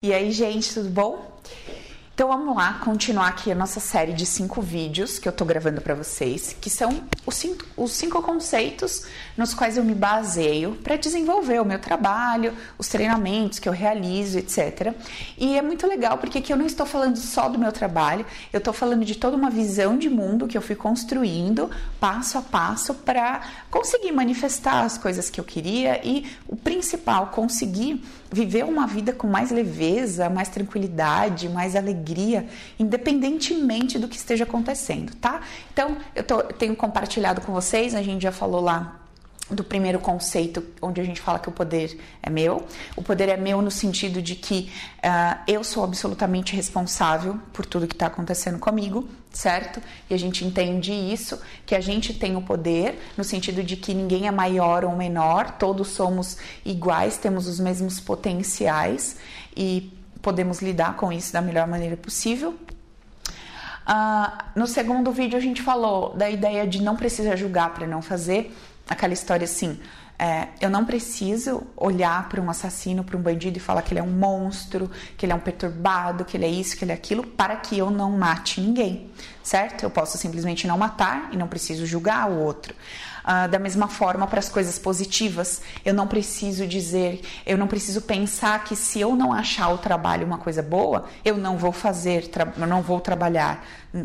E aí, gente, tudo bom? Então vamos lá, continuar aqui a nossa série de cinco vídeos que eu tô gravando para vocês, que são os cinco, os cinco conceitos nos quais eu me baseio para desenvolver o meu trabalho, os treinamentos que eu realizo, etc. E é muito legal porque aqui eu não estou falando só do meu trabalho, eu estou falando de toda uma visão de mundo que eu fui construindo passo a passo para conseguir manifestar as coisas que eu queria e o principal, conseguir viver uma vida com mais leveza, mais tranquilidade, mais alegria, independentemente do que esteja acontecendo, tá? Então, eu tô, tenho compartilhado com vocês, a gente já falou lá do primeiro conceito, onde a gente fala que o poder é meu. O poder é meu no sentido de que uh, eu sou absolutamente responsável por tudo que está acontecendo comigo, certo? E a gente entende isso, que a gente tem o poder, no sentido de que ninguém é maior ou menor, todos somos iguais, temos os mesmos potenciais e podemos lidar com isso da melhor maneira possível. Uh, no segundo vídeo a gente falou da ideia de não precisa julgar para não fazer aquela história assim. É, eu não preciso olhar para um assassino, para um bandido e falar que ele é um monstro, que ele é um perturbado, que ele é isso, que ele é aquilo, para que eu não mate ninguém, certo? Eu posso simplesmente não matar e não preciso julgar o outro. Ah, da mesma forma, para as coisas positivas, eu não preciso dizer, eu não preciso pensar que se eu não achar o trabalho uma coisa boa, eu não vou fazer, eu não vou trabalhar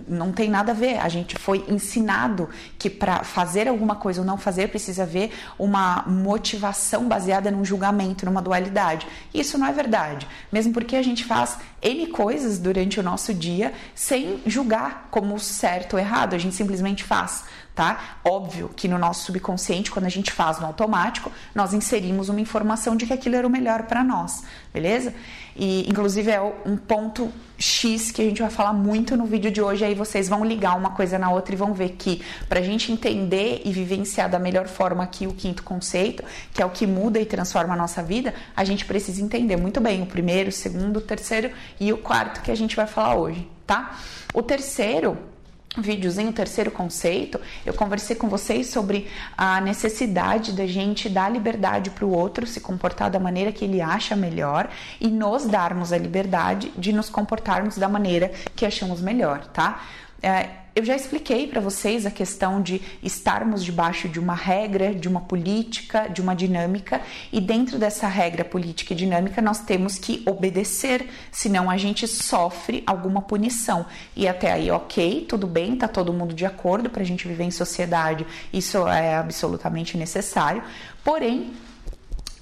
não tem nada a ver. A gente foi ensinado que para fazer alguma coisa ou não fazer precisa haver uma motivação baseada num julgamento, numa dualidade. Isso não é verdade. Mesmo porque a gente faz N coisas durante o nosso dia sem julgar como certo ou errado. A gente simplesmente faz tá? Óbvio que no nosso subconsciente, quando a gente faz no automático, nós inserimos uma informação de que aquilo era o melhor para nós, beleza? E inclusive é um ponto X que a gente vai falar muito no vídeo de hoje, aí vocês vão ligar uma coisa na outra e vão ver que para a gente entender e vivenciar da melhor forma aqui o quinto conceito, que é o que muda e transforma a nossa vida, a gente precisa entender muito bem o primeiro, o segundo, o terceiro e o quarto que a gente vai falar hoje, tá? O terceiro videozinho, o terceiro conceito, eu conversei com vocês sobre a necessidade da gente dar liberdade para o outro se comportar da maneira que ele acha melhor e nos darmos a liberdade de nos comportarmos da maneira que achamos melhor, tá? É, eu já expliquei para vocês a questão de estarmos debaixo de uma regra, de uma política, de uma dinâmica, e dentro dessa regra política e dinâmica nós temos que obedecer, senão a gente sofre alguma punição. E até aí, ok, tudo bem, tá todo mundo de acordo para a gente viver em sociedade, isso é absolutamente necessário, porém.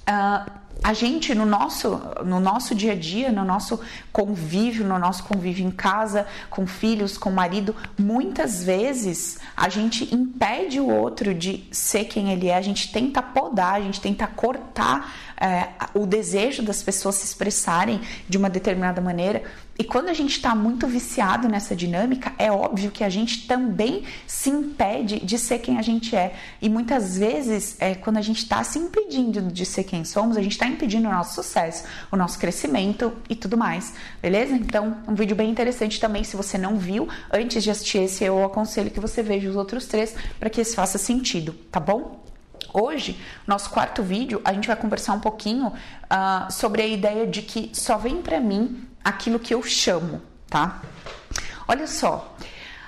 Uh, a gente no nosso no nosso dia a dia, no nosso convívio, no nosso convívio em casa, com filhos, com marido, muitas vezes a gente impede o outro de ser quem ele é, a gente tenta podar, a gente tenta cortar é, o desejo das pessoas se expressarem de uma determinada maneira. E quando a gente está muito viciado nessa dinâmica, é óbvio que a gente também se impede de ser quem a gente é. E muitas vezes, é, quando a gente está se impedindo de ser quem somos, a gente está impedindo o nosso sucesso, o nosso crescimento e tudo mais. Beleza? Então, um vídeo bem interessante também. Se você não viu, antes de assistir esse, eu aconselho que você veja os outros três para que esse faça sentido, tá bom? Hoje, nosso quarto vídeo, a gente vai conversar um pouquinho uh, sobre a ideia de que só vem para mim aquilo que eu chamo, tá? Olha só,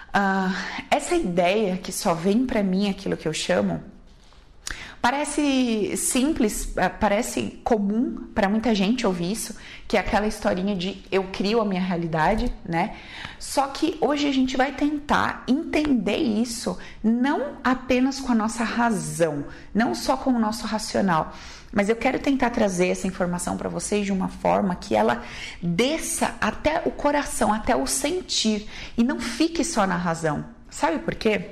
uh, essa ideia que só vem para mim aquilo que eu chamo Parece simples, eh, parece comum para muita gente ouvir isso, que é aquela historinha de eu crio a minha realidade, né? Só que hoje a gente vai tentar entender isso não apenas com a nossa razão, não só com o nosso racional, mas eu quero tentar trazer essa informação para vocês de uma forma que ela desça até o coração, até o sentir e não fique só na razão. Sabe por quê?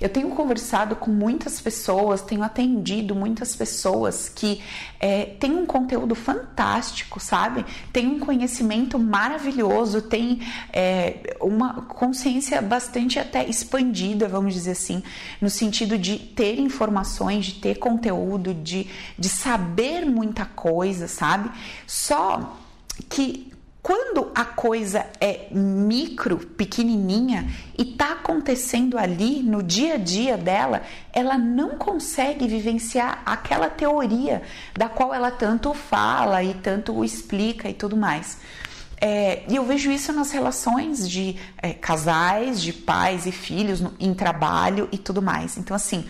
Eu tenho conversado com muitas pessoas, tenho atendido muitas pessoas que é, têm um conteúdo fantástico, sabe? Tem um conhecimento maravilhoso, tem é, uma consciência bastante até expandida, vamos dizer assim, no sentido de ter informações, de ter conteúdo, de, de saber muita coisa, sabe? Só que quando a coisa é micro, pequenininha e tá acontecendo ali no dia a dia dela, ela não consegue vivenciar aquela teoria da qual ela tanto fala e tanto explica e tudo mais. É, e eu vejo isso nas relações de é, casais, de pais e filhos, no, em trabalho e tudo mais. Então, assim,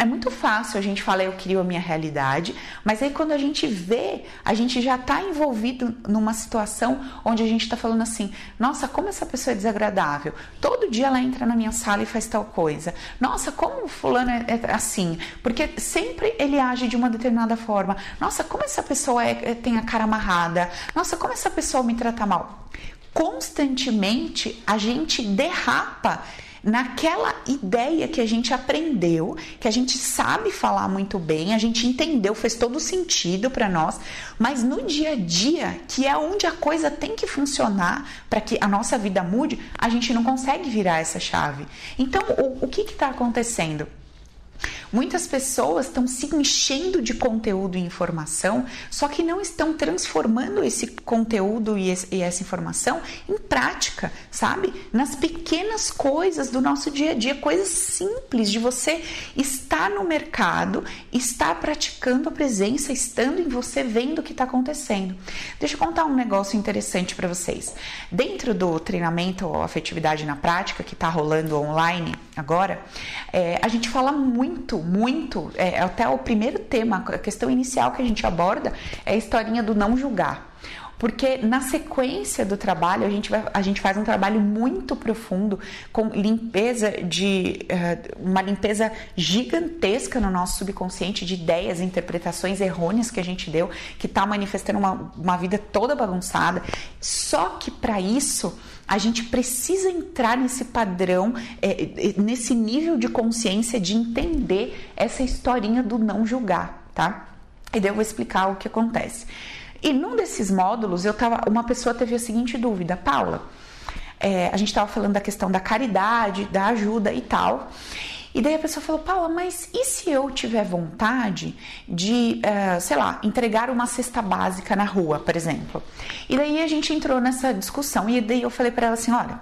é muito fácil a gente falar eu crio a minha realidade, mas aí quando a gente vê, a gente já está envolvido numa situação onde a gente está falando assim: nossa, como essa pessoa é desagradável. Todo dia ela entra na minha sala e faz tal coisa. Nossa, como fulano é, é assim? Porque sempre ele age de uma determinada forma. Nossa, como essa pessoa é, é tem a cara amarrada. Nossa, como essa pessoa me trata mal. Constantemente a gente derrapa naquela ideia que a gente aprendeu, que a gente sabe falar muito bem, a gente entendeu, fez todo sentido para nós, mas no dia a dia, que é onde a coisa tem que funcionar para que a nossa vida mude, a gente não consegue virar essa chave. Então, o, o que está acontecendo? Muitas pessoas estão se enchendo de conteúdo e informação, só que não estão transformando esse conteúdo e, essa informação em prática, sabe? Nas pequenas coisas do nosso dia a dia, coisas simples de você estar no mercado, estar praticando a presença, estando em você, vendo o que está acontecendo. Deixa eu contar um negócio interessante para vocês. Dentro do treinamento ou afetividade na prática que está rolando online agora, é, a gente fala muito muito, é, até o primeiro tema, a questão inicial que a gente aborda é a historinha do não julgar. Porque na sequência do trabalho, a gente, vai, a gente faz um trabalho muito profundo com limpeza de. Uh, uma limpeza gigantesca no nosso subconsciente de ideias, interpretações errôneas que a gente deu, que está manifestando uma, uma vida toda bagunçada. Só que para isso a gente precisa entrar nesse padrão, é, é, nesse nível de consciência de entender essa historinha do não julgar, tá? E daí eu vou explicar o que acontece. E num desses módulos, eu tava, uma pessoa teve a seguinte dúvida, Paula. É, a gente estava falando da questão da caridade, da ajuda e tal. E daí a pessoa falou, Paula, mas e se eu tiver vontade de, uh, sei lá, entregar uma cesta básica na rua, por exemplo? E daí a gente entrou nessa discussão e daí eu falei para ela assim, olha,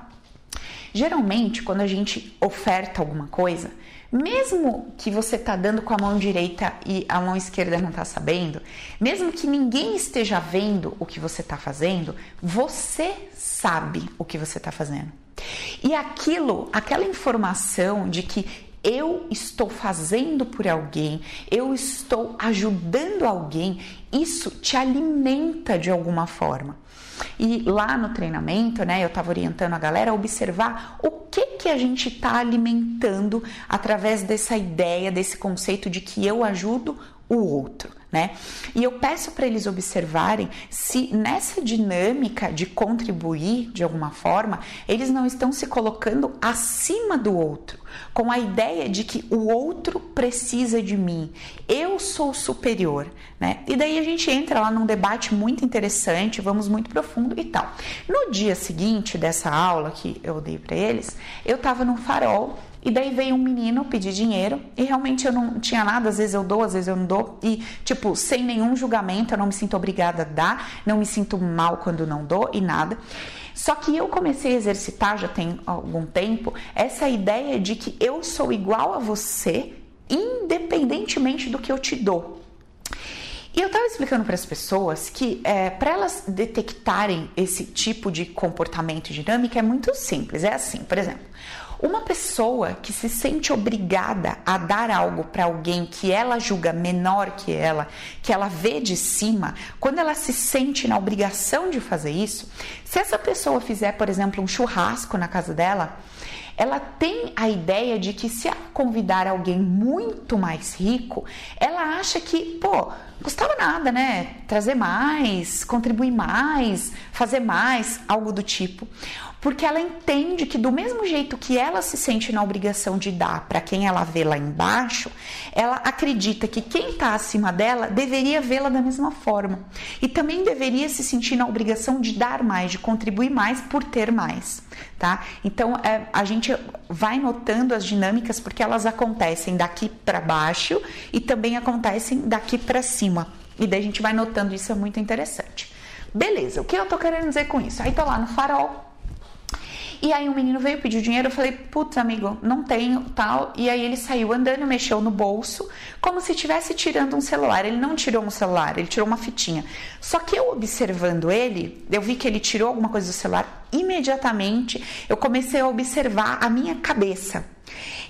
geralmente quando a gente oferta alguma coisa, mesmo que você tá dando com a mão direita e a mão esquerda não tá sabendo, mesmo que ninguém esteja vendo o que você tá fazendo, você sabe o que você tá fazendo. E aquilo, aquela informação de que eu estou fazendo por alguém, eu estou ajudando alguém, isso te alimenta de alguma forma. E lá no treinamento, né, eu estava orientando a galera a observar o que que a gente está alimentando através dessa ideia, desse conceito de que eu ajudo o outro né? E eu peço para eles observarem se nessa dinâmica de contribuir de alguma forma, eles não estão se colocando acima do outro, com a ideia de que o outro precisa de mim, eu sou superior, né? E daí a gente entra lá num debate muito interessante, vamos muito profundo e tal. No dia seguinte dessa aula que eu dei para eles, eu estava no farol e daí veio um menino pedir dinheiro e realmente eu não tinha nada, às vezes eu dou, às vezes eu não dou. E, tipo, sem nenhum julgamento, eu não me sinto obrigada a dar, não me sinto mal quando não dou e nada. Só que eu comecei a exercitar, já tem algum tempo, essa ideia de que eu sou igual a você, independentemente do que eu te dou. E eu estava explicando para as pessoas que é, para elas detectarem esse tipo de comportamento dinâmico é muito simples. É assim, por exemplo, uma pessoa que se sente obrigada a dar algo para alguém que ela julga menor que ela, que ela vê de cima, quando ela se sente na obrigação de fazer isso, se essa pessoa fizer, por exemplo, um churrasco na casa dela, ela tem a ideia de que se ela convidar alguém muito mais rico, ela acha que, pô, custava nada, né? Trazer mais, contribuir mais, fazer mais, algo do tipo porque ela entende que do mesmo jeito que ela se sente na obrigação de dar para quem ela vê lá embaixo, ela acredita que quem está acima dela deveria vê-la da mesma forma e também deveria se sentir na obrigação de dar mais, de contribuir mais por ter mais, tá? Então é, a gente vai notando as dinâmicas porque elas acontecem daqui para baixo e também acontecem daqui para cima e daí a gente vai notando isso é muito interessante. Beleza, o que eu tô querendo dizer com isso? Aí tô lá no farol, e aí um menino veio pedir dinheiro, eu falei, putz, amigo, não tenho, tal. E aí ele saiu andando, mexeu no bolso, como se estivesse tirando um celular. Ele não tirou um celular, ele tirou uma fitinha. Só que eu observando ele, eu vi que ele tirou alguma coisa do celular, imediatamente eu comecei a observar a minha cabeça.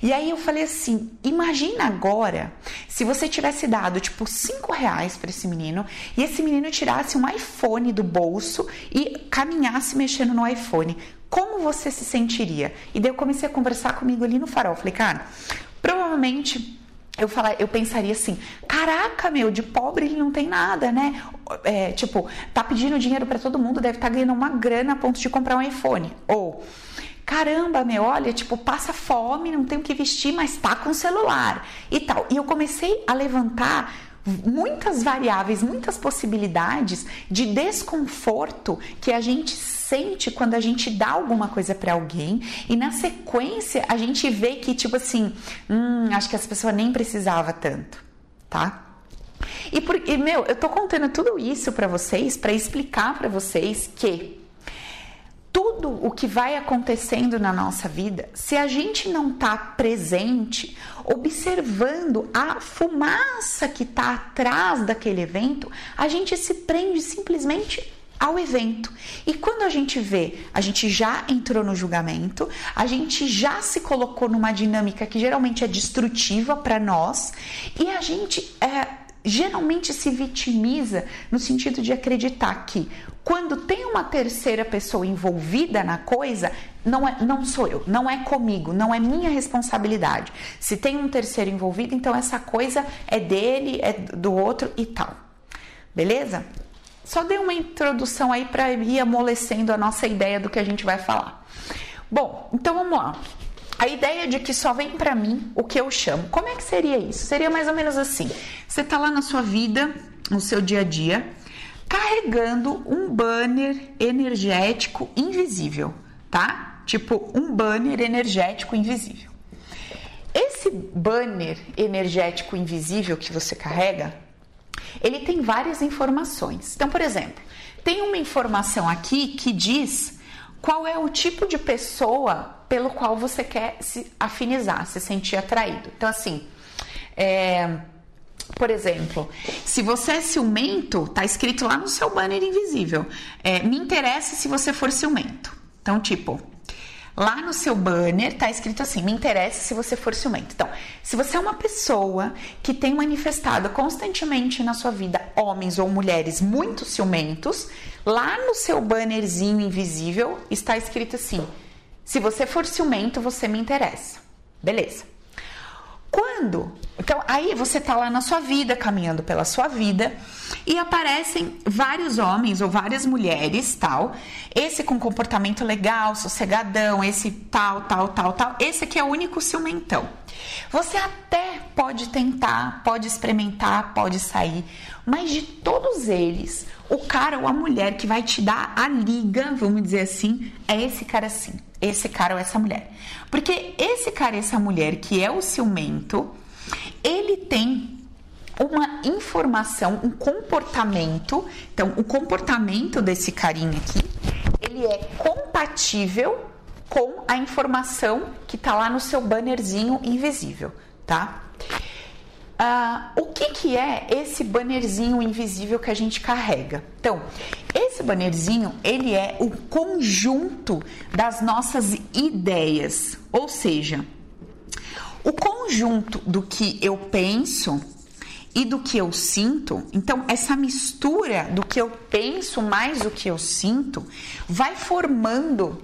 E aí eu falei assim: imagina agora se você tivesse dado tipo cinco reais para esse menino e esse menino tirasse um iPhone do bolso e caminhasse mexendo no iPhone como você se sentiria? E daí eu comecei a conversar comigo ali no farol. Falei, cara, provavelmente eu falar, eu pensaria assim, caraca, meu, de pobre ele não tem nada, né? É, tipo, tá pedindo dinheiro para todo mundo, deve estar tá ganhando uma grana a ponto de comprar um iPhone. Ou, caramba, meu, olha, tipo, passa fome, não tem o que vestir, mas tá com celular e tal. E eu comecei a levantar muitas variáveis, muitas possibilidades de desconforto que a gente sente quando a gente dá alguma coisa para alguém e na sequência a gente vê que tipo assim, hum, acho que essa pessoa nem precisava tanto, tá? E, por, e meu, eu tô contando tudo isso para vocês para explicar para vocês que tudo o que vai acontecendo na nossa vida, se a gente não tá presente, observando a fumaça que tá atrás daquele evento, a gente se prende simplesmente ao evento. E quando a gente vê, a gente já entrou no julgamento, a gente já se colocou numa dinâmica que geralmente é destrutiva para nós e a gente é, geralmente se vitimiza no sentido de acreditar que quando tem uma terceira pessoa envolvida na coisa, não, é, não sou eu, não é comigo, não é minha responsabilidade. Se tem um terceiro envolvido, então essa coisa é dele, é do outro e tal. Beleza? Só dei uma introdução aí para ir amolecendo a nossa ideia do que a gente vai falar. Bom, então vamos lá. A ideia de que só vem para mim o que eu chamo. Como é que seria isso? Seria mais ou menos assim: você tá lá na sua vida, no seu dia a dia, carregando um banner energético invisível, tá? Tipo um banner energético invisível. Esse banner energético invisível que você carrega ele tem várias informações. Então, por exemplo, tem uma informação aqui que diz qual é o tipo de pessoa pelo qual você quer se afinizar, se sentir atraído. Então, assim, é, por exemplo, se você é ciumento, tá escrito lá no seu banner invisível. É, me interessa se você for ciumento. Então, tipo, Lá no seu banner tá escrito assim: me interessa se você for ciumento. Então, se você é uma pessoa que tem manifestado constantemente na sua vida homens ou mulheres muito ciumentos, lá no seu bannerzinho invisível está escrito assim: se você for ciumento, você me interessa. Beleza. Quando? Então, aí você tá lá na sua vida, caminhando pela sua vida, e aparecem vários homens ou várias mulheres, tal. Esse com comportamento legal, sossegadão, esse tal, tal, tal, tal. Esse aqui é o único ciumentão. Você até pode tentar, pode experimentar, pode sair, mas de todos eles, o cara ou a mulher que vai te dar a liga, vamos dizer assim, é esse cara assim esse cara ou essa mulher. Porque esse cara essa mulher, que é o ciumento, ele tem uma informação, um comportamento. Então, o comportamento desse carinha aqui, ele é compatível com a informação que tá lá no seu bannerzinho invisível, tá? Ah, o que, que é esse bannerzinho invisível que a gente carrega? Então, esse bannerzinho ele é o conjunto das nossas ideias, ou seja, o conjunto do que eu penso e do que eu sinto. Então, essa mistura do que eu penso mais do que eu sinto vai formando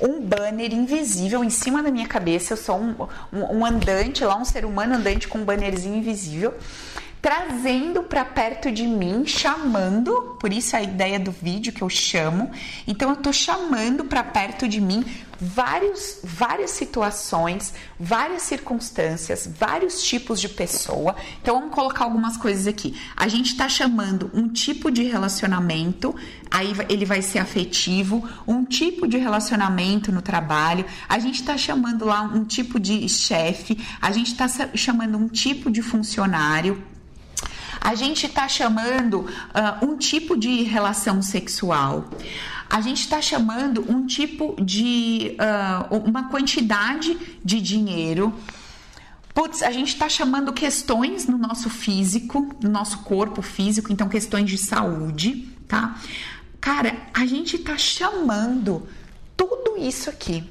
um banner invisível em cima da minha cabeça. Eu sou um, um, um andante lá, um ser humano andante com um bannerzinho invisível trazendo para perto de mim, chamando, por isso a ideia do vídeo que eu chamo. Então eu tô chamando para perto de mim vários, várias situações, várias circunstâncias, vários tipos de pessoa. Então vamos colocar algumas coisas aqui. A gente está chamando um tipo de relacionamento, aí ele vai ser afetivo, um tipo de relacionamento no trabalho. A gente está chamando lá um tipo de chefe, a gente está chamando um tipo de funcionário a gente está chamando uh, um tipo de relação sexual, a gente está chamando um tipo de uh, uma quantidade de dinheiro. Putz, a gente está chamando questões no nosso físico, no nosso corpo físico, então questões de saúde, tá? Cara, a gente está chamando tudo isso aqui.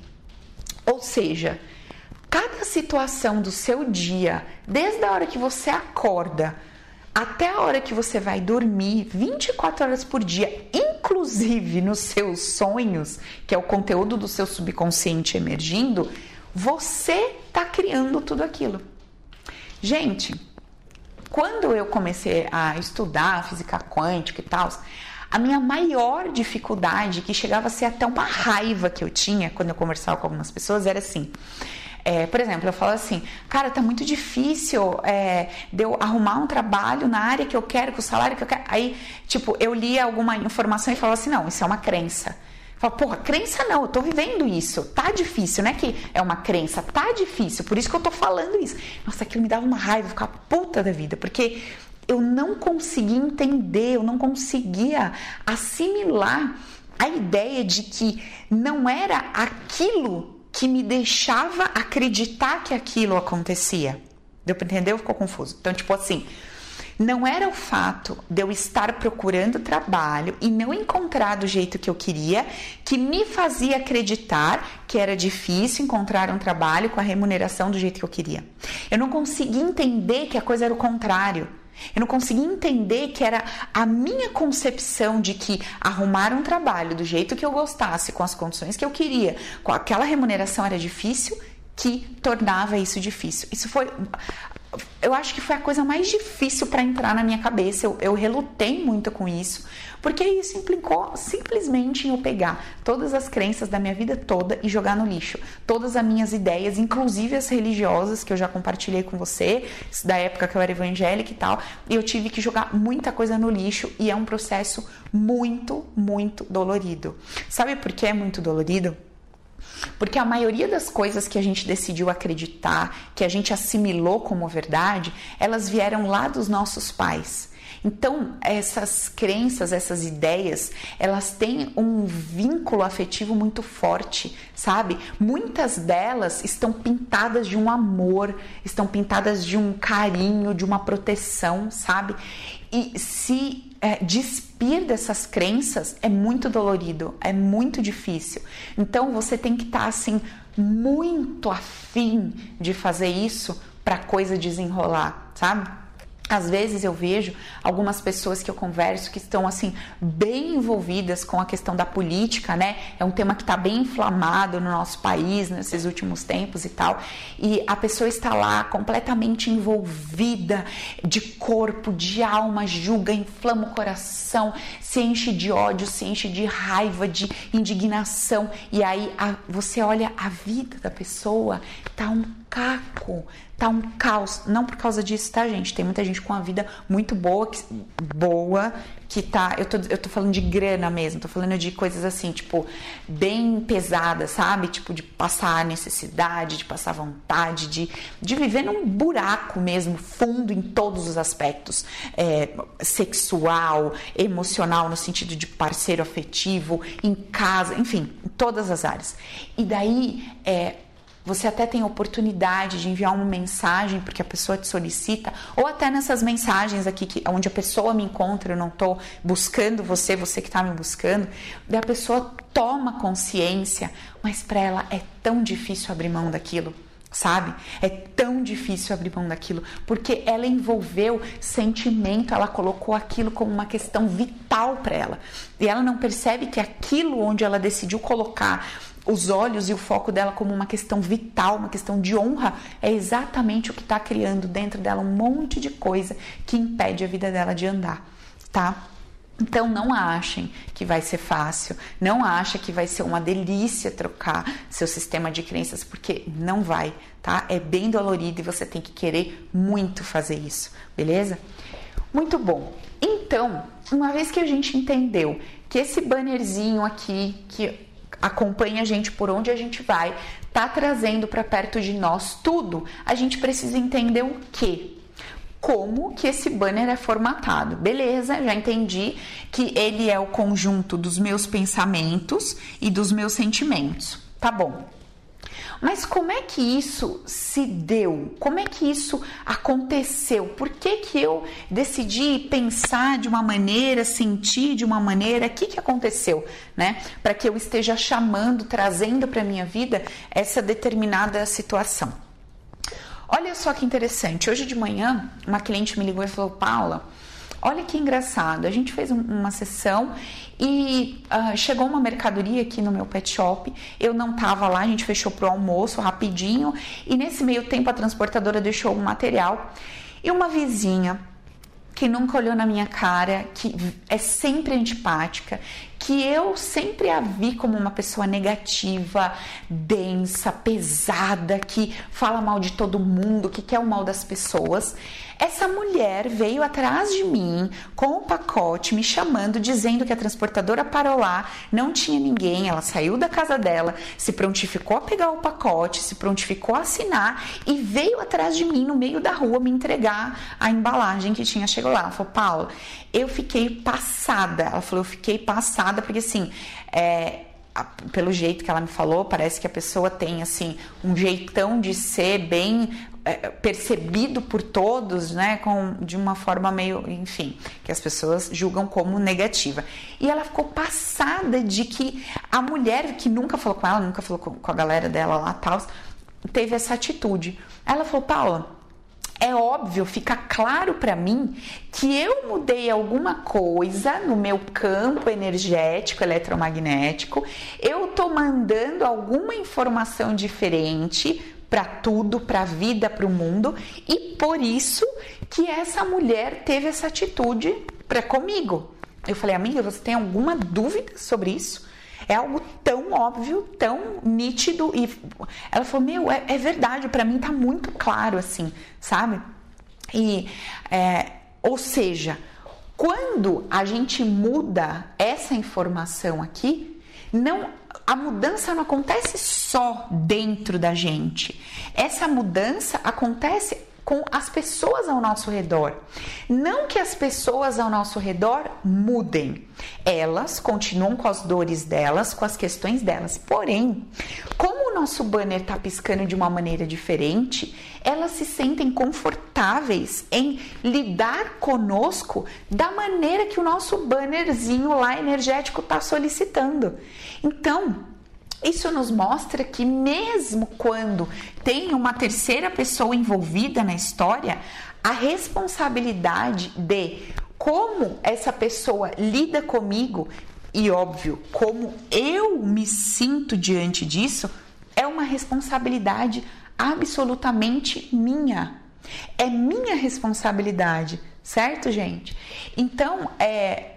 Ou seja, cada situação do seu dia, desde a hora que você acorda até a hora que você vai dormir, 24 horas por dia, inclusive nos seus sonhos, que é o conteúdo do seu subconsciente emergindo, você está criando tudo aquilo. Gente, quando eu comecei a estudar física quântica e tal, a minha maior dificuldade, que chegava a ser até uma raiva que eu tinha quando eu conversava com algumas pessoas, era assim: é, por exemplo, eu falo assim, cara, tá muito difícil é, de eu arrumar um trabalho na área que eu quero, com o salário que eu quero. Aí, tipo, eu li alguma informação e falo assim, não, isso é uma crença. Eu falo, porra, crença não, eu tô vivendo isso. Tá difícil, não é que é uma crença, tá difícil, por isso que eu tô falando isso. Nossa, aquilo me dava uma raiva, ficar puta da vida, porque eu não conseguia entender, eu não conseguia assimilar a ideia de que não era aquilo que me deixava acreditar que aquilo acontecia. Deu para entender? Ficou confuso. Então, tipo assim, não era o fato de eu estar procurando trabalho e não encontrar do jeito que eu queria que me fazia acreditar que era difícil encontrar um trabalho com a remuneração do jeito que eu queria. Eu não conseguia entender que a coisa era o contrário. Eu não conseguia entender que era a minha concepção de que arrumar um trabalho do jeito que eu gostasse, com as condições que eu queria, com aquela remuneração era difícil, que tornava isso difícil. Isso foi. Eu acho que foi a coisa mais difícil para entrar na minha cabeça. Eu, eu relutei muito com isso, porque isso implicou simplesmente em eu pegar todas as crenças da minha vida toda e jogar no lixo. Todas as minhas ideias, inclusive as religiosas, que eu já compartilhei com você, da época que eu era evangélica e tal, e eu tive que jogar muita coisa no lixo e é um processo muito, muito dolorido. Sabe por que é muito dolorido? Porque a maioria das coisas que a gente decidiu acreditar, que a gente assimilou como verdade, elas vieram lá dos nossos pais. Então, essas crenças, essas ideias, elas têm um vínculo afetivo muito forte, sabe? Muitas delas estão pintadas de um amor, estão pintadas de um carinho, de uma proteção, sabe? E se é, despir dessas crenças é muito dolorido, é muito difícil. Então você tem que estar tá, assim muito afim de fazer isso para a coisa desenrolar, sabe? Às vezes eu vejo algumas pessoas que eu converso que estão assim bem envolvidas com a questão da política, né? É um tema que está bem inflamado no nosso país nesses últimos tempos e tal. E a pessoa está lá completamente envolvida de corpo, de alma, julga, inflama o coração, se enche de ódio, se enche de raiva, de indignação. E aí a, você olha a vida da pessoa, tá um caco, tá um caos. Não por causa disso, tá, gente? Tem muita gente com a vida muito boa, que, boa, que tá. Eu tô, eu tô falando de grana mesmo, tô falando de coisas assim, tipo, bem pesadas, sabe? Tipo, de passar necessidade, de passar vontade, de, de viver num buraco mesmo, fundo em todos os aspectos. É, sexual, emocional, no sentido de parceiro afetivo, em casa, enfim, em todas as áreas. E daí, é, você até tem oportunidade de enviar uma mensagem porque a pessoa te solicita, ou até nessas mensagens aqui que onde a pessoa me encontra, eu não estou buscando você, você que está me buscando, daí a pessoa toma consciência, mas para ela é tão difícil abrir mão daquilo sabe? É tão difícil abrir mão daquilo, porque ela envolveu sentimento, ela colocou aquilo como uma questão vital para ela. E ela não percebe que aquilo onde ela decidiu colocar os olhos e o foco dela como uma questão vital, uma questão de honra, é exatamente o que está criando dentro dela um monte de coisa que impede a vida dela de andar, tá? Então não achem que vai ser fácil, não achem que vai ser uma delícia trocar seu sistema de crenças, porque não vai, tá? É bem dolorido e você tem que querer muito fazer isso, beleza? Muito bom. Então, uma vez que a gente entendeu que esse bannerzinho aqui que acompanha a gente por onde a gente vai, tá trazendo para perto de nós tudo, a gente precisa entender o que como que esse banner é formatado. Beleza, já entendi que ele é o conjunto dos meus pensamentos e dos meus sentimentos. Tá bom. Mas como é que isso se deu? Como é que isso aconteceu? Por que, que eu decidi pensar de uma maneira, sentir de uma maneira? O que, que aconteceu, né? Para que eu esteja chamando, trazendo para minha vida essa determinada situação. Olha só que interessante. Hoje de manhã, uma cliente me ligou e falou: Paula, olha que engraçado. A gente fez uma sessão e uh, chegou uma mercadoria aqui no meu pet shop. Eu não tava lá, a gente fechou pro almoço rapidinho. E nesse meio tempo a transportadora deixou um material. E uma vizinha que nunca olhou na minha cara, que é sempre antipática, que eu sempre a vi como uma pessoa negativa, densa, pesada, que fala mal de todo mundo, que quer o mal das pessoas. Essa mulher veio atrás de mim com o um pacote, me chamando, dizendo que a transportadora parou lá, não tinha ninguém. Ela saiu da casa dela, se prontificou a pegar o pacote, se prontificou a assinar e veio atrás de mim no meio da rua me entregar a embalagem que tinha chegado lá. Ela falou, Paula, eu fiquei passada. Ela falou, eu fiquei passada porque assim. É, pelo jeito que ela me falou, parece que a pessoa tem assim um jeitão de ser bem é, percebido por todos, né, com, de uma forma meio, enfim, que as pessoas julgam como negativa. E ela ficou passada de que a mulher que nunca falou com ela, nunca falou com, com a galera dela lá, tal, teve essa atitude. Ela falou, Paula, é óbvio, fica claro para mim que eu mudei alguma coisa no meu campo energético, eletromagnético, eu tô mandando alguma informação diferente para tudo, para a vida, para o mundo, e por isso que essa mulher teve essa atitude para comigo. Eu falei, amiga, você tem alguma dúvida sobre isso? É algo tão óbvio, tão nítido e ela falou, meu, é, é verdade, para mim tá muito claro assim, sabe? E é, ou seja, quando a gente muda essa informação aqui, não a mudança não acontece só dentro da gente. Essa mudança acontece com as pessoas ao nosso redor. Não que as pessoas ao nosso redor mudem, elas continuam com as dores delas, com as questões delas. Porém, como o nosso banner está piscando de uma maneira diferente, elas se sentem confortáveis em lidar conosco da maneira que o nosso bannerzinho lá energético está solicitando. Então, isso nos mostra que, mesmo quando tem uma terceira pessoa envolvida na história, a responsabilidade de como essa pessoa lida comigo e, óbvio, como eu me sinto diante disso, é uma responsabilidade absolutamente minha. É minha responsabilidade, certo, gente? Então, é,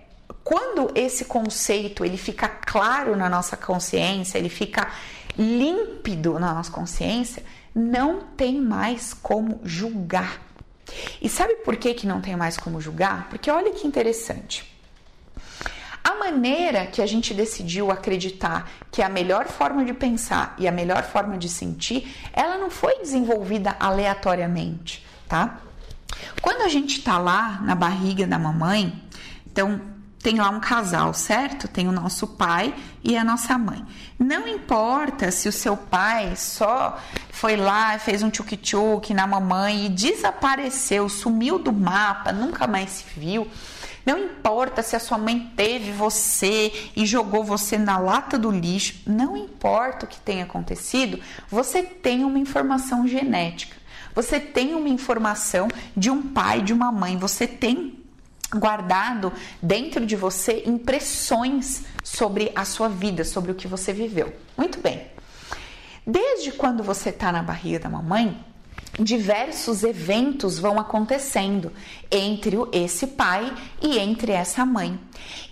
quando esse conceito ele fica claro na nossa consciência, ele fica límpido na nossa consciência, não tem mais como julgar. E sabe por que, que não tem mais como julgar? Porque olha que interessante. A maneira que a gente decidiu acreditar que a melhor forma de pensar e a melhor forma de sentir, ela não foi desenvolvida aleatoriamente, tá? Quando a gente tá lá na barriga da mamãe, então tem lá um casal, certo? Tem o nosso pai e a nossa mãe. Não importa se o seu pai só foi lá, fez um tchuk-tchuk na mamãe e desapareceu, sumiu do mapa, nunca mais se viu. Não importa se a sua mãe teve você e jogou você na lata do lixo, não importa o que tenha acontecido, você tem uma informação genética. Você tem uma informação de um pai, de uma mãe, você tem guardado dentro de você impressões sobre a sua vida, sobre o que você viveu. Muito bem. Desde quando você está na barriga da mamãe, diversos eventos vão acontecendo entre esse pai e entre essa mãe.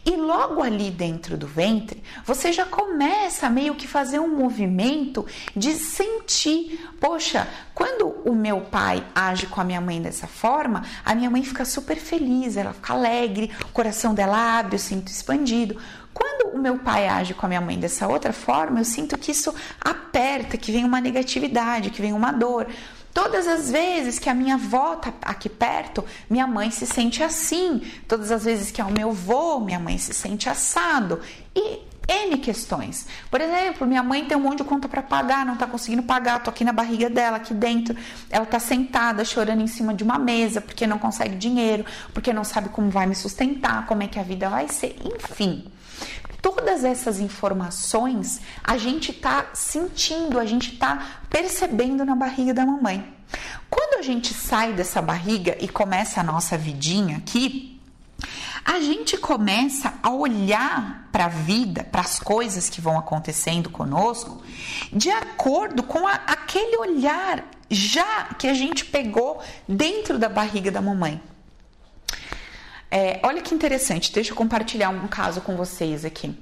E logo ali dentro do ventre, você já começa meio que fazer um movimento de sentir, poxa, quando o meu pai age com a minha mãe dessa forma, a minha mãe fica super feliz, ela fica alegre, o coração dela abre, eu sinto expandido. Quando o meu pai age com a minha mãe dessa outra forma, eu sinto que isso aperta, que vem uma negatividade, que vem uma dor. Todas as vezes que a minha avó tá aqui perto, minha mãe se sente assim. Todas as vezes que é o meu avô, minha mãe se sente assado. E N questões. Por exemplo, minha mãe tem um monte de conta para pagar, não tá conseguindo pagar, tô aqui na barriga dela, aqui dentro. Ela tá sentada chorando em cima de uma mesa porque não consegue dinheiro, porque não sabe como vai me sustentar, como é que a vida vai ser, enfim. Todas essas informações a gente tá sentindo, a gente tá percebendo na barriga da mamãe. Quando a gente sai dessa barriga e começa a nossa vidinha aqui, a gente começa a olhar para a vida, para as coisas que vão acontecendo conosco, de acordo com a, aquele olhar já que a gente pegou dentro da barriga da mamãe. É, olha que interessante, deixa eu compartilhar um caso com vocês aqui.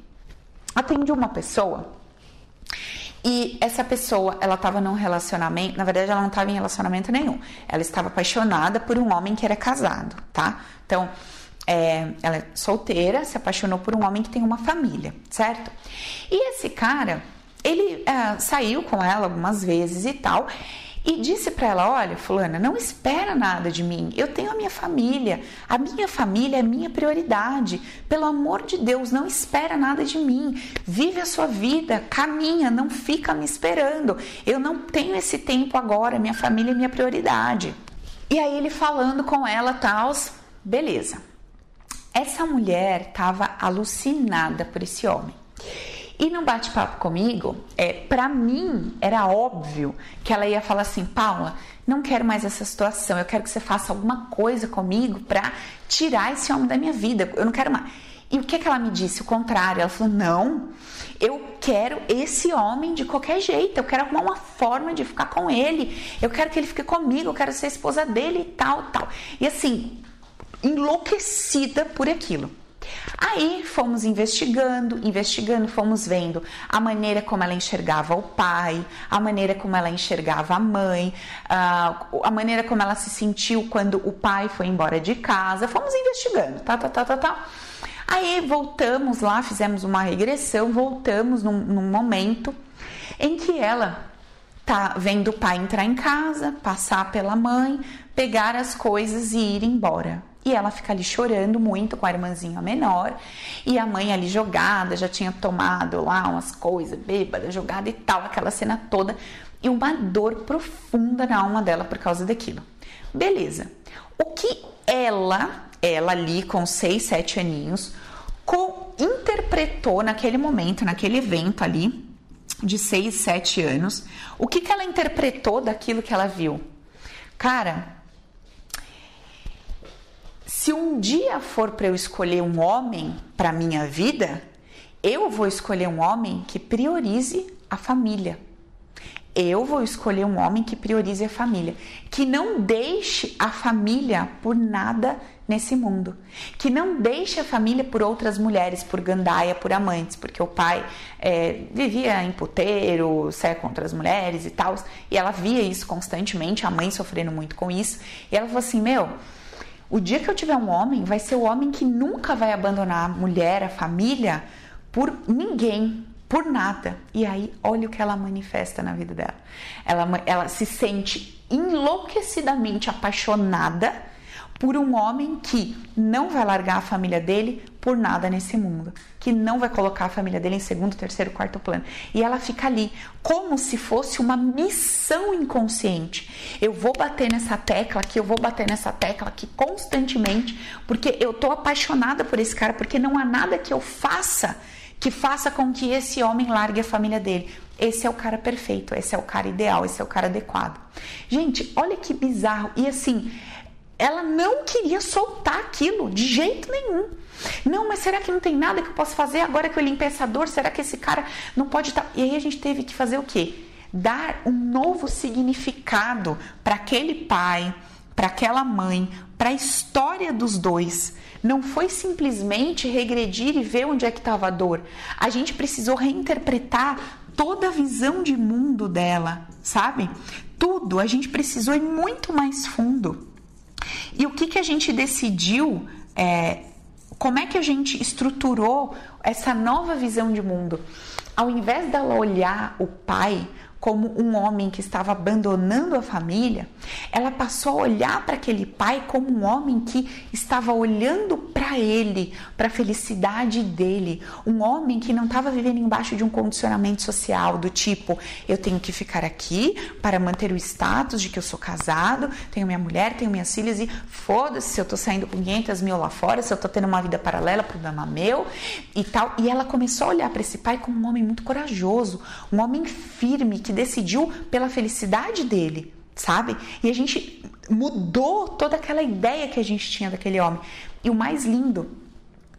Atendi uma pessoa e essa pessoa, ela estava num relacionamento, na verdade ela não estava em relacionamento nenhum. Ela estava apaixonada por um homem que era casado, tá? Então, é, ela é solteira, se apaixonou por um homem que tem uma família, certo? E esse cara, ele é, saiu com ela algumas vezes e tal, e disse para ela: Olha, Fulana, não espera nada de mim. Eu tenho a minha família. A minha família é minha prioridade. Pelo amor de Deus, não espera nada de mim. Vive a sua vida, caminha, não fica me esperando. Eu não tenho esse tempo agora. Minha família é minha prioridade. E aí ele falando com ela, tal, beleza. Essa mulher estava alucinada por esse homem. E no bate-papo comigo, é, para mim era óbvio que ela ia falar assim: Paula, não quero mais essa situação, eu quero que você faça alguma coisa comigo para tirar esse homem da minha vida, eu não quero mais. E o que, que ela me disse? O contrário, ela falou: não, eu quero esse homem de qualquer jeito, eu quero arrumar uma forma de ficar com ele, eu quero que ele fique comigo, eu quero ser esposa dele e tal, tal. E assim, enlouquecida por aquilo. Aí fomos investigando, investigando, fomos vendo a maneira como ela enxergava o pai, a maneira como ela enxergava a mãe, a maneira como ela se sentiu quando o pai foi embora de casa. Fomos investigando, tá, tá, tá, tá, tá. Aí voltamos lá, fizemos uma regressão, voltamos num, num momento em que ela tá vendo o pai entrar em casa, passar pela mãe, pegar as coisas e ir embora. E ela fica ali chorando muito com a irmãzinha menor. E a mãe ali jogada, já tinha tomado lá umas coisas, bêbada, jogada e tal, aquela cena toda. E uma dor profunda na alma dela por causa daquilo. Beleza. O que ela, ela ali com 6, 7 aninhos, com, interpretou naquele momento, naquele evento ali, de 6, 7 anos, o que, que ela interpretou daquilo que ela viu? Cara, se um dia for para eu escolher um homem para minha vida, eu vou escolher um homem que priorize a família. Eu vou escolher um homem que priorize a família, que não deixe a família por nada nesse mundo, que não deixe a família por outras mulheres, por gandaia, por amantes, porque o pai é, vivia em puteiro, saia com outras mulheres e tal, e ela via isso constantemente, a mãe sofrendo muito com isso, e ela falou assim: Meu, o dia que eu tiver um homem, vai ser o homem que nunca vai abandonar a mulher, a família, por ninguém, por nada. E aí, olha o que ela manifesta na vida dela. Ela, ela se sente enlouquecidamente apaixonada por um homem que não vai largar a família dele por nada nesse mundo, que não vai colocar a família dele em segundo, terceiro, quarto plano. E ela fica ali, como se fosse uma missão inconsciente. Eu vou bater nessa tecla aqui, eu vou bater nessa tecla aqui constantemente, porque eu tô apaixonada por esse cara, porque não há nada que eu faça que faça com que esse homem largue a família dele. Esse é o cara perfeito, esse é o cara ideal, esse é o cara adequado. Gente, olha que bizarro. E assim, ela não queria soltar aquilo de jeito nenhum. Não, mas será que não tem nada que eu possa fazer agora que eu limpei essa dor? Será que esse cara não pode estar. Tá... E aí a gente teve que fazer o quê? Dar um novo significado para aquele pai, para aquela mãe, para a história dos dois. Não foi simplesmente regredir e ver onde é que estava a dor. A gente precisou reinterpretar toda a visão de mundo dela, sabe? Tudo. A gente precisou ir muito mais fundo. E o que, que a gente decidiu, é, como é que a gente estruturou essa nova visão de mundo? Ao invés dela olhar o pai como um homem que estava abandonando a família, ela passou a olhar para aquele pai como um homem que estava olhando para ele, para a felicidade dele, um homem que não estava vivendo embaixo de um condicionamento social do tipo eu tenho que ficar aqui para manter o status de que eu sou casado, tenho minha mulher, tenho minhas filhas e foda-se se eu tô saindo com 500 mil lá fora, se eu tô tendo uma vida paralela, problema meu e tal. E ela começou a olhar para esse pai como um homem muito corajoso, um homem firme que decidiu pela felicidade dele, sabe? E a gente mudou toda aquela ideia que a gente tinha daquele homem. E o mais lindo,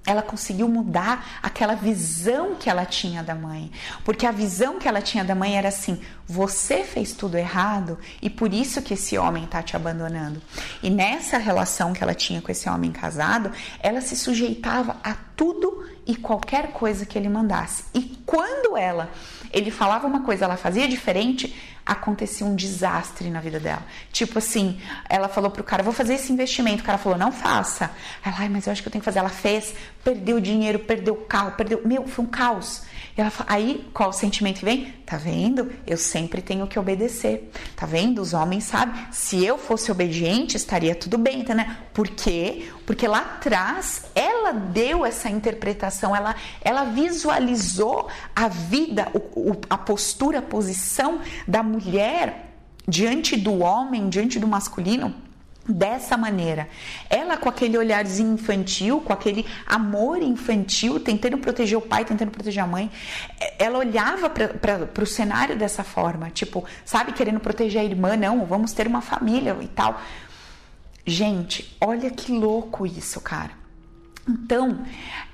ela conseguiu mudar aquela visão que ela tinha da mãe. Porque a visão que ela tinha da mãe era assim: você fez tudo errado e por isso que esse homem está te abandonando. E nessa relação que ela tinha com esse homem casado, ela se sujeitava a tudo e qualquer coisa que ele mandasse. E quando ela, ele falava uma coisa, ela fazia diferente, acontecia um desastre na vida dela. Tipo assim, ela falou pro cara, vou fazer esse investimento. O cara falou, não faça. Ela, ai, mas eu acho que eu tenho que fazer. Ela fez, perdeu dinheiro, perdeu o carro, perdeu. Meu, foi um caos. Ela aí qual sentimento vem? Tá vendo? Eu sempre tenho que obedecer. Tá vendo? Os homens sabem. Se eu fosse obediente, estaria tudo bem, tá, né? Por quê? Porque lá atrás ela deu essa interpretação, ela, ela visualizou a vida, o, o, a postura, a posição da mulher diante do homem, diante do masculino dessa maneira. Ela com aquele olharzinho infantil, com aquele amor infantil, tentando proteger o pai, tentando proteger a mãe, ela olhava para o cenário dessa forma, tipo, sabe, querendo proteger a irmã, não, vamos ter uma família e tal. Gente, olha que louco isso, cara. Então,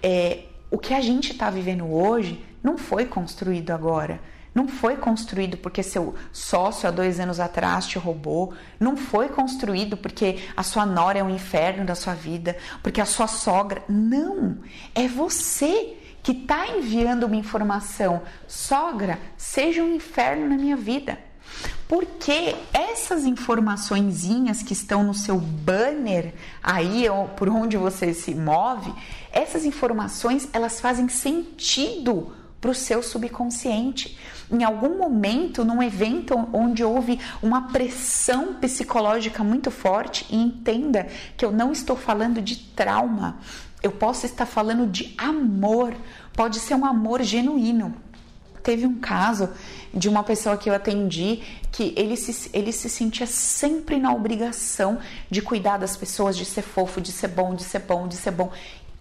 é, o que a gente está vivendo hoje não foi construído agora. Não foi construído porque seu sócio há dois anos atrás te roubou. Não foi construído porque a sua nora é um inferno da sua vida, porque a sua sogra. Não! É você que está enviando uma informação. Sogra, seja um inferno na minha vida. Porque essas informaçõezinhas que estão no seu banner aí, por onde você se move, essas informações elas fazem sentido para o seu subconsciente. Em algum momento, num evento onde houve uma pressão psicológica muito forte, e entenda que eu não estou falando de trauma, eu posso estar falando de amor, pode ser um amor genuíno. Teve um caso de uma pessoa que eu atendi que ele se, ele se sentia sempre na obrigação de cuidar das pessoas, de ser fofo, de ser bom, de ser bom, de ser bom.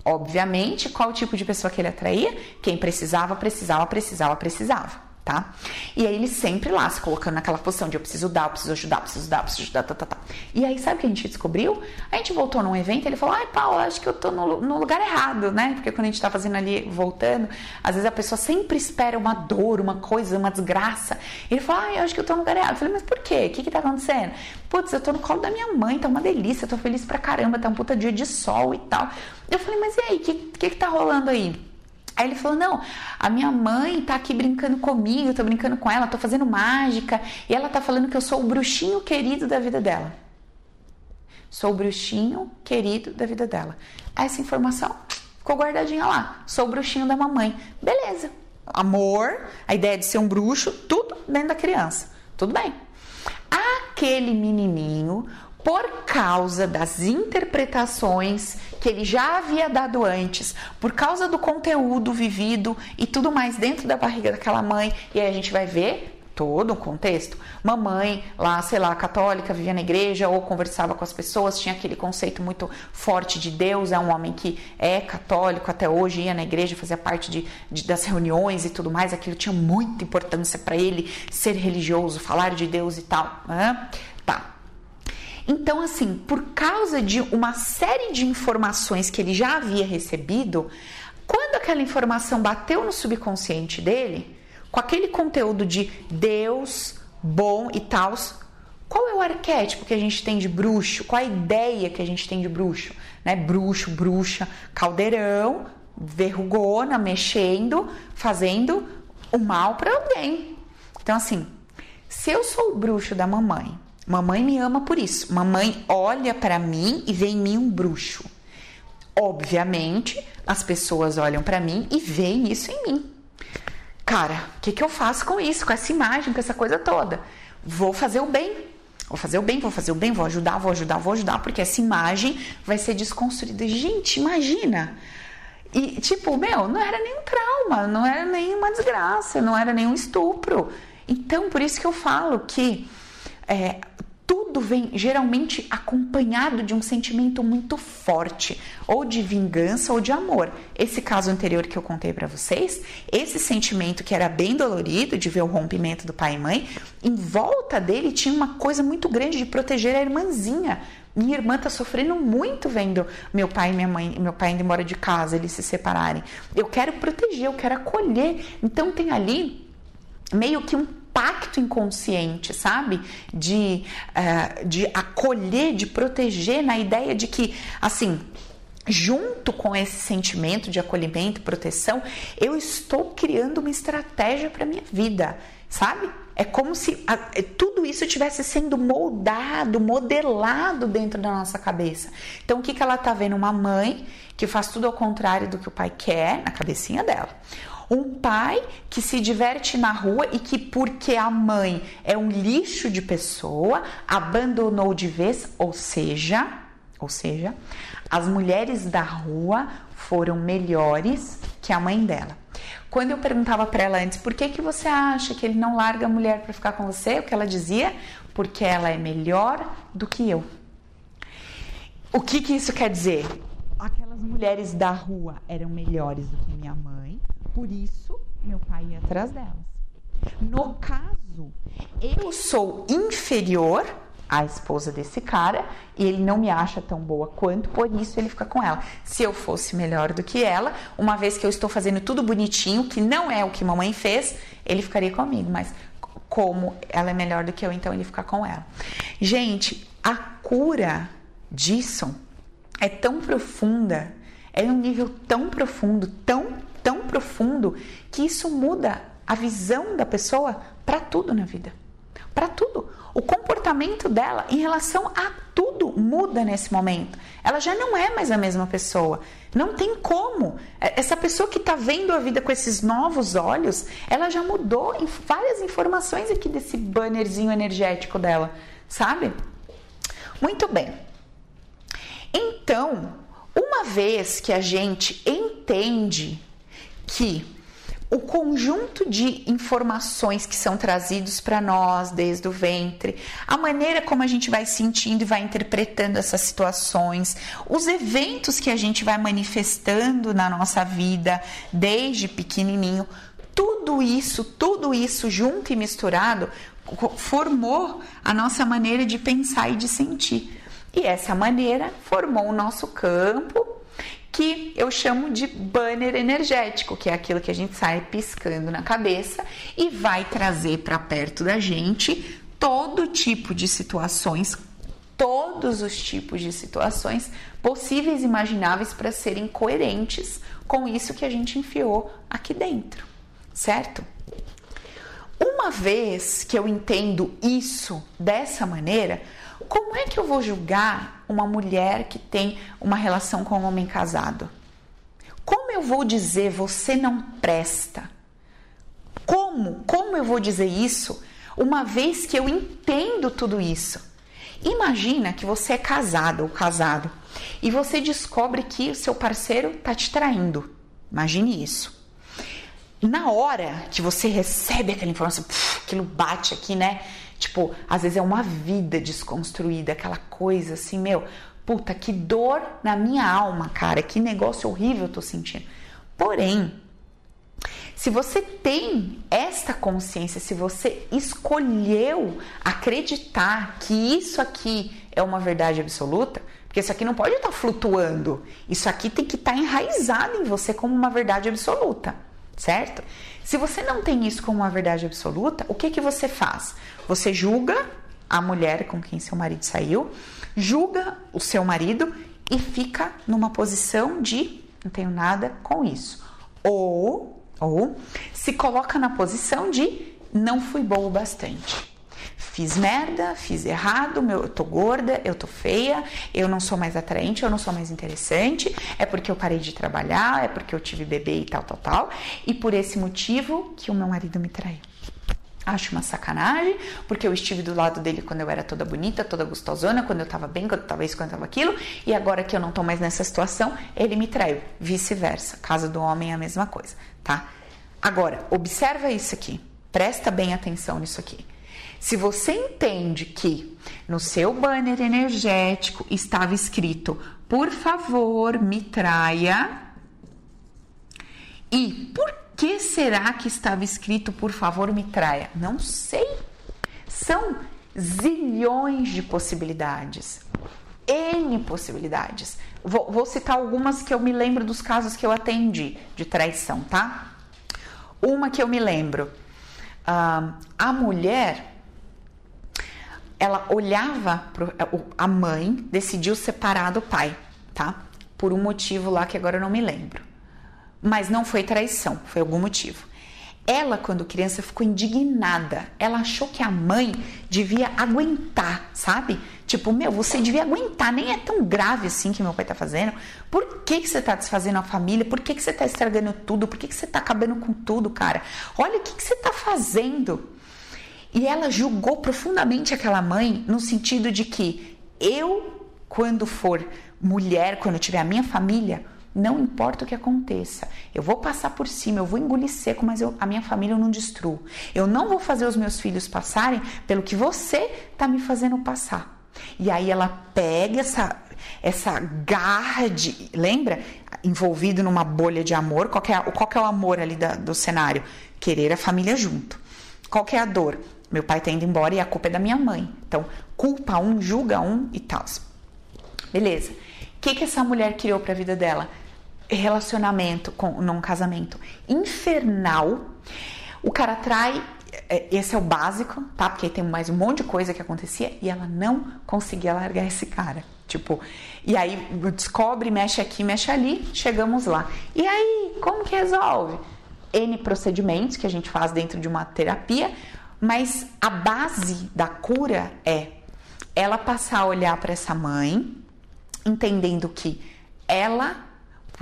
Obviamente, qual tipo de pessoa que ele atraía? Quem precisava, precisava, precisava, precisava tá? E aí ele sempre lá se colocando naquela posição de eu preciso dar, eu preciso ajudar, eu preciso dar, eu preciso ajudar, tá, tá, tá. E aí sabe o que a gente descobriu? A gente voltou num evento e ele falou: ai, Paulo, acho que eu tô no, no, lugar errado, né? Porque quando a gente tá fazendo ali, voltando, às vezes a pessoa sempre espera uma dor, uma coisa, uma desgraça. Ele falou: ai, acho que eu tô no lugar errado. Eu falei: mas por quê? O que que tá acontecendo? Putz, eu tô no colo da minha mãe, tá uma delícia, tô feliz pra caramba, tá um puta dia de sol e tal. Eu falei: mas e aí, o que, que que tá rolando aí? Aí ele falou: Não, a minha mãe tá aqui brincando comigo, tô brincando com ela, tô fazendo mágica, e ela tá falando que eu sou o bruxinho querido da vida dela. Sou o bruxinho querido da vida dela. Essa informação ficou guardadinha lá. Sou o bruxinho da mamãe. Beleza. Amor, a ideia de ser um bruxo, tudo dentro da criança. Tudo bem. Aquele menininho por causa das interpretações que ele já havia dado antes, por causa do conteúdo vivido e tudo mais dentro da barriga daquela mãe, e aí a gente vai ver todo o contexto. Mamãe, lá, sei lá, católica, vivia na igreja ou conversava com as pessoas, tinha aquele conceito muito forte de Deus, é um homem que é católico até hoje, ia na igreja, fazia parte de, de das reuniões e tudo mais, aquilo tinha muita importância para ele ser religioso, falar de Deus e tal. Né? Então, assim, por causa de uma série de informações que ele já havia recebido, quando aquela informação bateu no subconsciente dele, com aquele conteúdo de Deus, bom e tal, qual é o arquétipo que a gente tem de bruxo? Qual a ideia que a gente tem de bruxo? Né? Bruxo, bruxa, caldeirão, verrugona, mexendo, fazendo o mal para alguém. Então, assim, se eu sou o bruxo da mamãe Mamãe me ama por isso. Mamãe olha para mim e vê em mim um bruxo. Obviamente, as pessoas olham para mim e veem isso em mim. cara, o que, que eu faço com isso, com essa imagem, com essa coisa toda? Vou fazer o bem. Vou fazer o bem, vou fazer o bem, vou ajudar, vou ajudar, vou ajudar, porque essa imagem vai ser desconstruída. Gente, imagina! E, tipo, meu, não era nenhum trauma, não era nenhuma desgraça, não era nenhum estupro. Então, por isso que eu falo que é, tudo vem geralmente acompanhado de um sentimento muito forte, ou de vingança ou de amor. Esse caso anterior que eu contei para vocês, esse sentimento que era bem dolorido de ver o rompimento do pai e mãe, em volta dele tinha uma coisa muito grande de proteger a irmãzinha. Minha irmã tá sofrendo muito vendo meu pai e minha mãe, meu pai indo embora de casa, eles se separarem. Eu quero proteger, eu quero acolher. Então tem ali meio que um pacto inconsciente, sabe? De, uh, de acolher, de proteger, na ideia de que, assim, junto com esse sentimento de acolhimento e proteção, eu estou criando uma estratégia para minha vida, sabe? É como se a, é, tudo isso estivesse sendo moldado, modelado dentro da nossa cabeça. Então, o que, que ela tá vendo? Uma mãe que faz tudo ao contrário do que o pai quer na cabecinha dela um pai que se diverte na rua e que, porque a mãe é um lixo de pessoa, abandonou de vez, ou seja, ou seja, as mulheres da rua foram melhores que a mãe dela. Quando eu perguntava para ela antes, por que, que você acha que ele não larga a mulher para ficar com você? O que ela dizia? Porque ela é melhor do que eu. O que, que isso quer dizer? Aquelas mulheres da rua eram melhores do que minha mãe, por isso, meu pai ia atrás delas. No caso, eu sou inferior à esposa desse cara e ele não me acha tão boa quanto, por isso ele fica com ela. Se eu fosse melhor do que ela, uma vez que eu estou fazendo tudo bonitinho, que não é o que mamãe fez, ele ficaria comigo, mas como ela é melhor do que eu, então ele fica com ela. Gente, a cura disso é tão profunda, é um nível tão profundo, tão tão profundo que isso muda a visão da pessoa para tudo na vida. Para tudo. O comportamento dela em relação a tudo muda nesse momento. Ela já não é mais a mesma pessoa. Não tem como. É, essa pessoa que está vendo a vida com esses novos olhos, ela já mudou em várias informações aqui desse bannerzinho energético dela, sabe? Muito bem. Então, uma vez que a gente entende que o conjunto de informações que são trazidos para nós desde o ventre, a maneira como a gente vai sentindo e vai interpretando essas situações, os eventos que a gente vai manifestando na nossa vida desde pequenininho, tudo isso, tudo isso junto e misturado formou a nossa maneira de pensar e de sentir. E essa maneira formou o nosso campo que eu chamo de banner energético, que é aquilo que a gente sai piscando na cabeça e vai trazer para perto da gente todo tipo de situações, todos os tipos de situações possíveis e imagináveis para serem coerentes com isso que a gente enfiou aqui dentro, certo? Uma vez que eu entendo isso dessa maneira, como é que eu vou julgar uma mulher que tem uma relação com um homem casado? Como eu vou dizer você não presta? Como? Como eu vou dizer isso uma vez que eu entendo tudo isso? Imagina que você é casado ou casado e você descobre que o seu parceiro está te traindo. Imagine isso. Na hora que você recebe aquela informação, puf, aquilo bate aqui, né? Tipo, às vezes é uma vida desconstruída, aquela coisa assim, meu, puta, que dor na minha alma, cara, que negócio horrível eu tô sentindo. Porém, se você tem esta consciência, se você escolheu acreditar que isso aqui é uma verdade absoluta, porque isso aqui não pode estar flutuando, isso aqui tem que estar enraizado em você como uma verdade absoluta, certo? Se você não tem isso como uma verdade absoluta, o que que você faz? Você julga a mulher com quem seu marido saiu, julga o seu marido e fica numa posição de não tenho nada com isso. Ou, ou se coloca na posição de não fui boa o bastante. fiz merda, fiz errado, meu, eu tô gorda, eu tô feia, eu não sou mais atraente, eu não sou mais interessante, é porque eu parei de trabalhar, é porque eu tive bebê e tal, tal, tal, e por esse motivo que o meu marido me traiu. Acho uma sacanagem, porque eu estive do lado dele quando eu era toda bonita, toda gostosona, quando eu tava bem, quando eu tava isso, quando eu tava aquilo, e agora que eu não tô mais nessa situação, ele me traiu. Vice-versa. Casa do homem é a mesma coisa, tá? Agora, observa isso aqui. Presta bem atenção nisso aqui. Se você entende que no seu banner energético estava escrito, por favor, me traia, e por que será que estava escrito, por favor, me traia? Não sei. São zilhões de possibilidades. N possibilidades. Vou, vou, citar algumas que eu me lembro dos casos que eu atendi de traição, tá? Uma que eu me lembro. Uh, a mulher, ela olhava pro, a mãe, decidiu separar do pai, tá? Por um motivo lá que agora eu não me lembro mas não foi traição, foi algum motivo. Ela, quando criança, ficou indignada. Ela achou que a mãe devia aguentar, sabe? Tipo, meu, você devia aguentar, nem é tão grave assim que meu pai tá fazendo. Por que, que você tá desfazendo a família? Por que, que você tá estragando tudo? Por que, que você tá acabando com tudo, cara? Olha o que, que você tá fazendo. E ela julgou profundamente aquela mãe no sentido de que eu, quando for mulher, quando tiver a minha família, não importa o que aconteça, eu vou passar por cima, eu vou engolir seco, mas eu, a minha família eu não destruo. Eu não vou fazer os meus filhos passarem pelo que você está me fazendo passar. E aí ela pega essa, essa garra de. Lembra? Envolvido numa bolha de amor. Qual é, qual é o amor ali da, do cenário? Querer a família junto. Qual é a dor? Meu pai está indo embora e a culpa é da minha mãe. Então, culpa um, julga um e tal. Beleza. O que, que essa mulher criou para a vida dela? Relacionamento com num casamento infernal. O cara trai, é, esse é o básico, tá? Porque tem mais um monte de coisa que acontecia e ela não conseguia largar esse cara. Tipo, e aí descobre, mexe aqui, mexe ali, chegamos lá. E aí, como que resolve? N procedimentos que a gente faz dentro de uma terapia, mas a base da cura é ela passar a olhar para essa mãe, entendendo que ela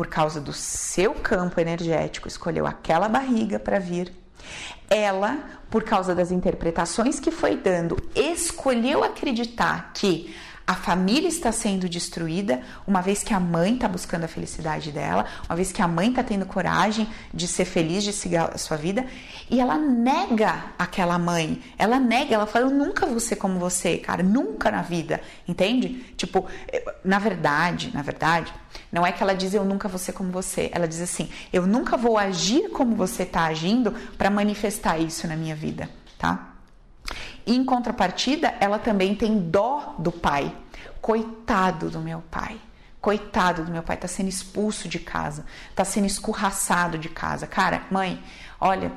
por causa do seu campo energético, escolheu aquela barriga para vir. Ela, por causa das interpretações que foi dando, escolheu acreditar que a família está sendo destruída, uma vez que a mãe está buscando a felicidade dela, uma vez que a mãe está tendo coragem de ser feliz, de seguir a sua vida, e ela nega aquela mãe, ela nega, ela fala: Eu nunca vou ser como você, cara, nunca na vida, entende? Tipo, na verdade, na verdade, não é que ela diz eu nunca vou ser como você, ela diz assim: Eu nunca vou agir como você está agindo para manifestar isso na minha vida, tá? Em contrapartida, ela também tem dó do pai. Coitado do meu pai. Coitado do meu pai, tá sendo expulso de casa, tá sendo escorraçado de casa. Cara, mãe, olha,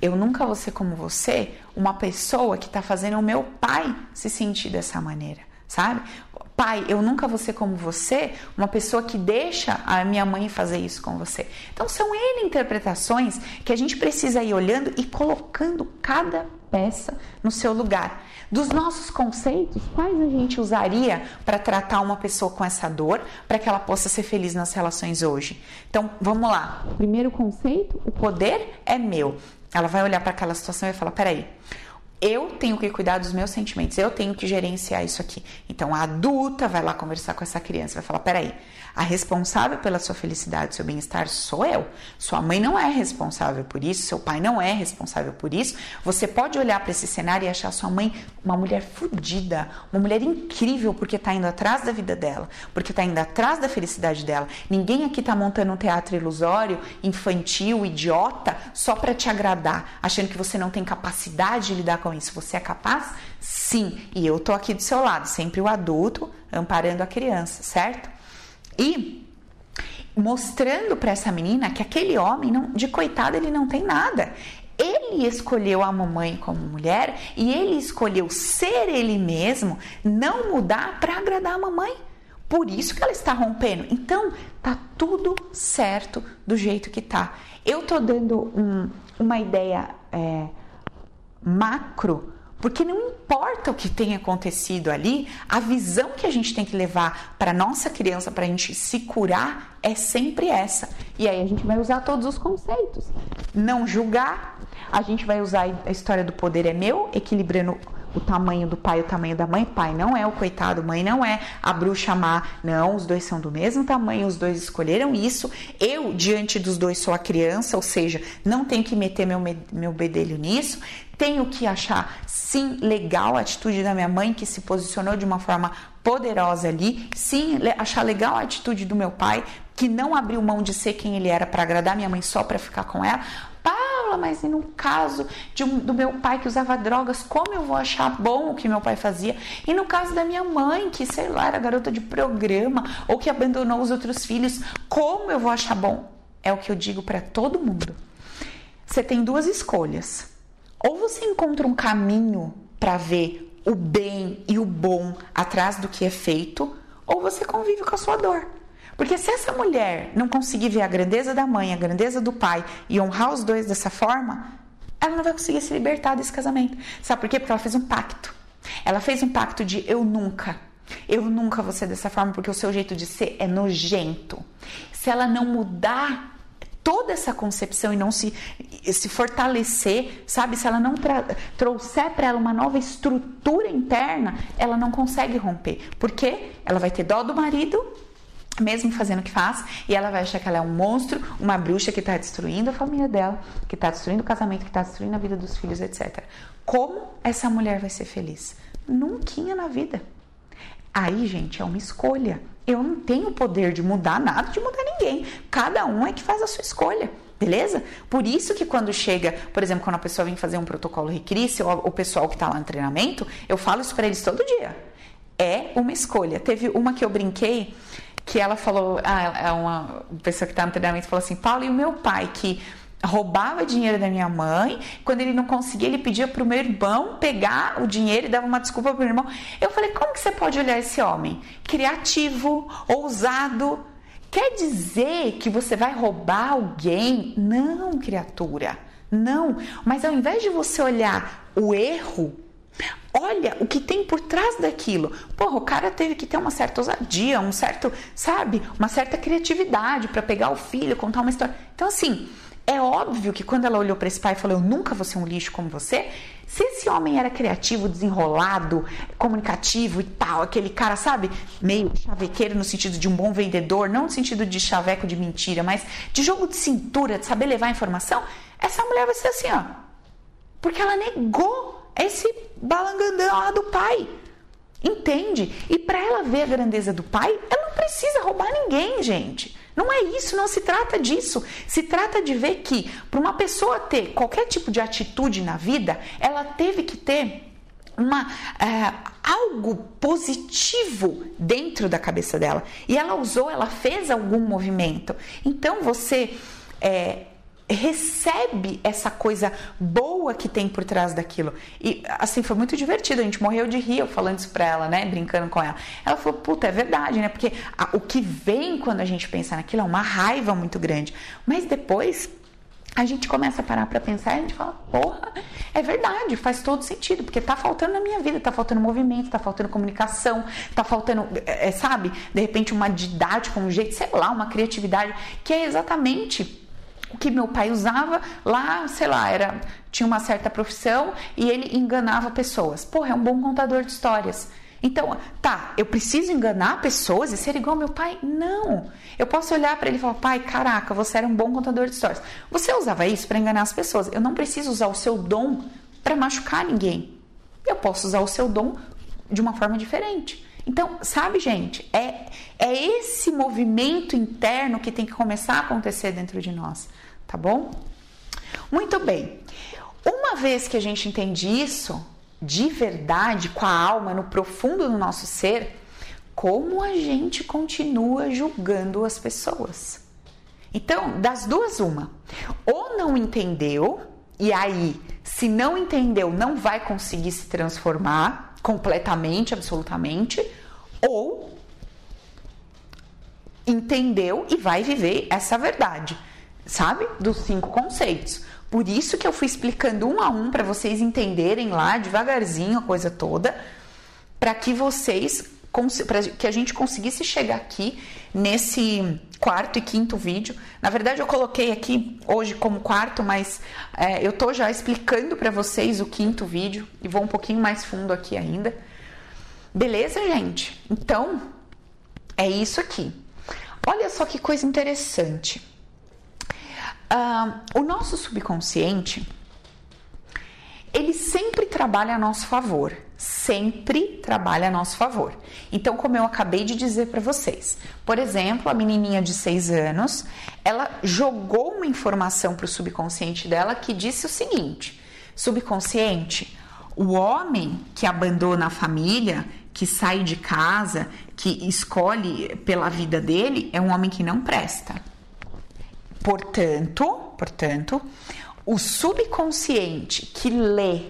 eu nunca vou ser como você, uma pessoa que tá fazendo o meu pai se sentir dessa maneira, sabe? Pai, eu nunca vou ser como você, uma pessoa que deixa a minha mãe fazer isso com você. Então são N interpretações que a gente precisa ir olhando e colocando cada peça no seu lugar. Dos nossos conceitos, quais a gente usaria para tratar uma pessoa com essa dor, para que ela possa ser feliz nas relações hoje? Então, vamos lá. Primeiro conceito: o poder é meu. Ela vai olhar para aquela situação e vai falar: peraí, eu tenho que cuidar dos meus sentimentos, eu tenho que gerenciar isso aqui. Então a adulta vai lá conversar com essa criança, vai falar: peraí, a responsável pela sua felicidade, seu bem-estar sou eu. Sua mãe não é responsável por isso, seu pai não é responsável por isso. Você pode olhar para esse cenário e achar sua mãe uma mulher fodida, uma mulher incrível porque está indo atrás da vida dela, porque está indo atrás da felicidade dela. Ninguém aqui está montando um teatro ilusório, infantil, idiota, só para te agradar, achando que você não tem capacidade de lidar com isso. Você é capaz? Sim. E eu tô aqui do seu lado, sempre o adulto amparando a criança, certo? E mostrando para essa menina que aquele homem, não, de coitado, ele não tem nada. Ele escolheu a mamãe como mulher e ele escolheu ser ele mesmo, não mudar para agradar a mamãe. Por isso que ela está rompendo. Então, tá tudo certo do jeito que tá. Eu tô dando um, uma ideia é, macro Porque não importa o que tenha acontecido ali, a visão que a gente tem que levar para nossa criança, para a gente se curar, é sempre essa. E aí a gente vai usar todos os conceitos. Não julgar, a gente vai usar a história do poder é meu, equilibrando o tamanho do pai e o tamanho da mãe. Pai não é o coitado, mãe não é a bruxa má. Não, os dois são do mesmo tamanho, os dois escolheram isso. Eu, diante dos dois, sou a criança, ou seja, não tenho que meter meu, meu bedelho nisso. Tenho que achar, sim, legal a atitude da minha mãe, que se posicionou de uma forma poderosa ali. Sim, achar legal a atitude do meu pai, que não abriu mão de ser quem ele era para agradar minha mãe só para ficar com ela. Paula, mas e no caso um, do meu pai que usava drogas, como eu vou achar bom o que meu pai fazia? E no caso da minha mãe, que sei lá, era garota de programa ou que abandonou os outros filhos, como eu vou achar bom? É o que eu digo para todo mundo. Você tem duas escolhas. Ou você encontra um caminho para ver o bem e o bom atrás do que é feito, ou você convive com a sua dor. Porque se essa mulher não conseguir ver a grandeza da mãe, a grandeza do pai e honrar os dois dessa forma, ela não vai conseguir se libertar desse casamento. Sabe por quê? Porque ela fez um pacto. Ela fez um pacto de eu nunca. Eu nunca vou ser dessa forma porque o seu jeito de ser é nojento. Se ela não mudar toda essa concepção e não se, se fortalecer, sabe? Se ela não trouxer para ela uma nova estrutura interna, ela não consegue romper. Porque ela vai ter dó do marido mesmo fazendo o que faz, e ela vai achar que ela é um monstro, uma bruxa que está destruindo a família dela, que está destruindo o casamento, que está destruindo a vida dos filhos, etc. Como essa mulher vai ser feliz? Nunca na vida. Aí, gente, é uma escolha. Eu não tenho o poder de mudar nada, de mudar ninguém. Cada um é que faz a sua escolha. Beleza? Por isso que quando chega, por exemplo, quando a pessoa vem fazer um protocolo Recrisse, ou o pessoal que está lá no treinamento, eu falo isso para eles todo dia. É uma escolha. Teve uma que eu brinquei, que ela falou, ah, é uma pessoa que está no treinamento falou assim, Paulo, e o meu pai que roubava dinheiro da minha mãe, quando ele não conseguia, ele pedia para o meu irmão pegar o dinheiro e dava uma desculpa para o irmão. Eu falei, como que você pode olhar esse homem? Criativo, ousado. Quer dizer que você vai roubar alguém? Não, criatura. Não. Mas ao invés de você olhar o erro, Olha o que tem por trás daquilo. Porra, o cara teve que ter uma certa ousadia, um certo, sabe, uma certa criatividade para pegar o filho, contar uma história. Então, assim, é óbvio que quando ela olhou para esse pai e falou: Eu nunca vou ser um lixo como você. Se esse homem era criativo, desenrolado, comunicativo e tal, aquele cara, sabe, meio chavequeiro no sentido de um bom vendedor, não no sentido de chaveco de mentira, mas de jogo de cintura, de saber levar informação, essa mulher vai ser assim, ó. Porque ela negou esse balangandã lá do pai. Entende? E para ela ver a grandeza do pai, ela não precisa roubar ninguém, gente. Não é isso, não se trata disso. Se trata de ver que para uma pessoa ter qualquer tipo de atitude na vida, ela teve que ter uma é, algo positivo dentro da cabeça dela. E ela usou, ela fez algum movimento. Então você é, recebe essa coisa boa que tem por trás daquilo. E assim, foi muito divertido, a gente morreu de rir falando isso pra ela, né, brincando com ela. Ela falou, puta, é verdade, né, porque a, o que vem quando a gente pensa naquilo é uma raiva muito grande. Mas depois a gente começa a parar para pensar e a gente fala, porra, é verdade, faz todo sentido, porque tá faltando na minha vida, tá faltando movimento, tá faltando comunicação, tá faltando, é, é sabe, de repente uma didática, um jeito, sei lá, uma criatividade, que é exatamente o que meu pai usava lá, sei lá, era tinha uma certa profissão e ele enganava pessoas. Porra, é um bom contador de histórias. Então, tá, eu preciso enganar pessoas e ser igual ao meu pai? Não. Eu posso olhar para ele e falar: "Pai, caraca, você era um bom contador de histórias. Você usava isso para enganar as pessoas. Eu não preciso usar o seu dom para machucar ninguém. Eu posso usar o seu dom de uma forma diferente. Então, sabe, gente, é, é esse movimento interno que tem que começar a acontecer dentro de nós, tá bom? Muito bem. Uma vez que a gente entende isso, de verdade, com a alma, no profundo do nosso ser, como a gente continua julgando as pessoas? Então, das duas, uma. Ou não entendeu, e aí, se não entendeu, não vai conseguir se transformar completamente, absolutamente, ou entendeu e vai viver essa verdade, sabe? Dos cinco conceitos. Por isso que eu fui explicando um a um para vocês entenderem lá devagarzinho a coisa toda, para que vocês para que a gente conseguisse chegar aqui nesse quarto e quinto vídeo. Na verdade, eu coloquei aqui hoje como quarto, mas é, eu tô já explicando para vocês o quinto vídeo e vou um pouquinho mais fundo aqui ainda. Beleza, gente? Então, é isso aqui. Olha só que coisa interessante. Uh, o nosso subconsciente ele sempre trabalha a nosso favor, sempre trabalha a nosso favor. Então, como eu acabei de dizer para vocês, por exemplo, a menininha de 6 anos, ela jogou uma informação para o subconsciente dela que disse o seguinte: subconsciente, o homem que abandona a família, que sai de casa, que escolhe pela vida dele, é um homem que não presta. Portanto, portanto, o subconsciente que lê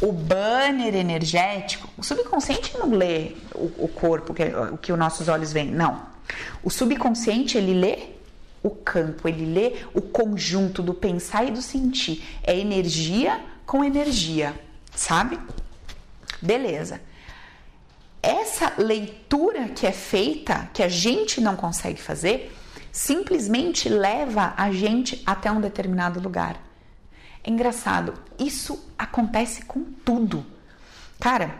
o banner energético, o subconsciente não lê o, o corpo, que, o que os nossos olhos veem, não. O subconsciente ele lê o campo, ele lê o conjunto do pensar e do sentir. É energia com energia, sabe? Beleza. Essa leitura que é feita, que a gente não consegue fazer, simplesmente leva a gente até um determinado lugar. É engraçado, isso acontece com tudo. Cara,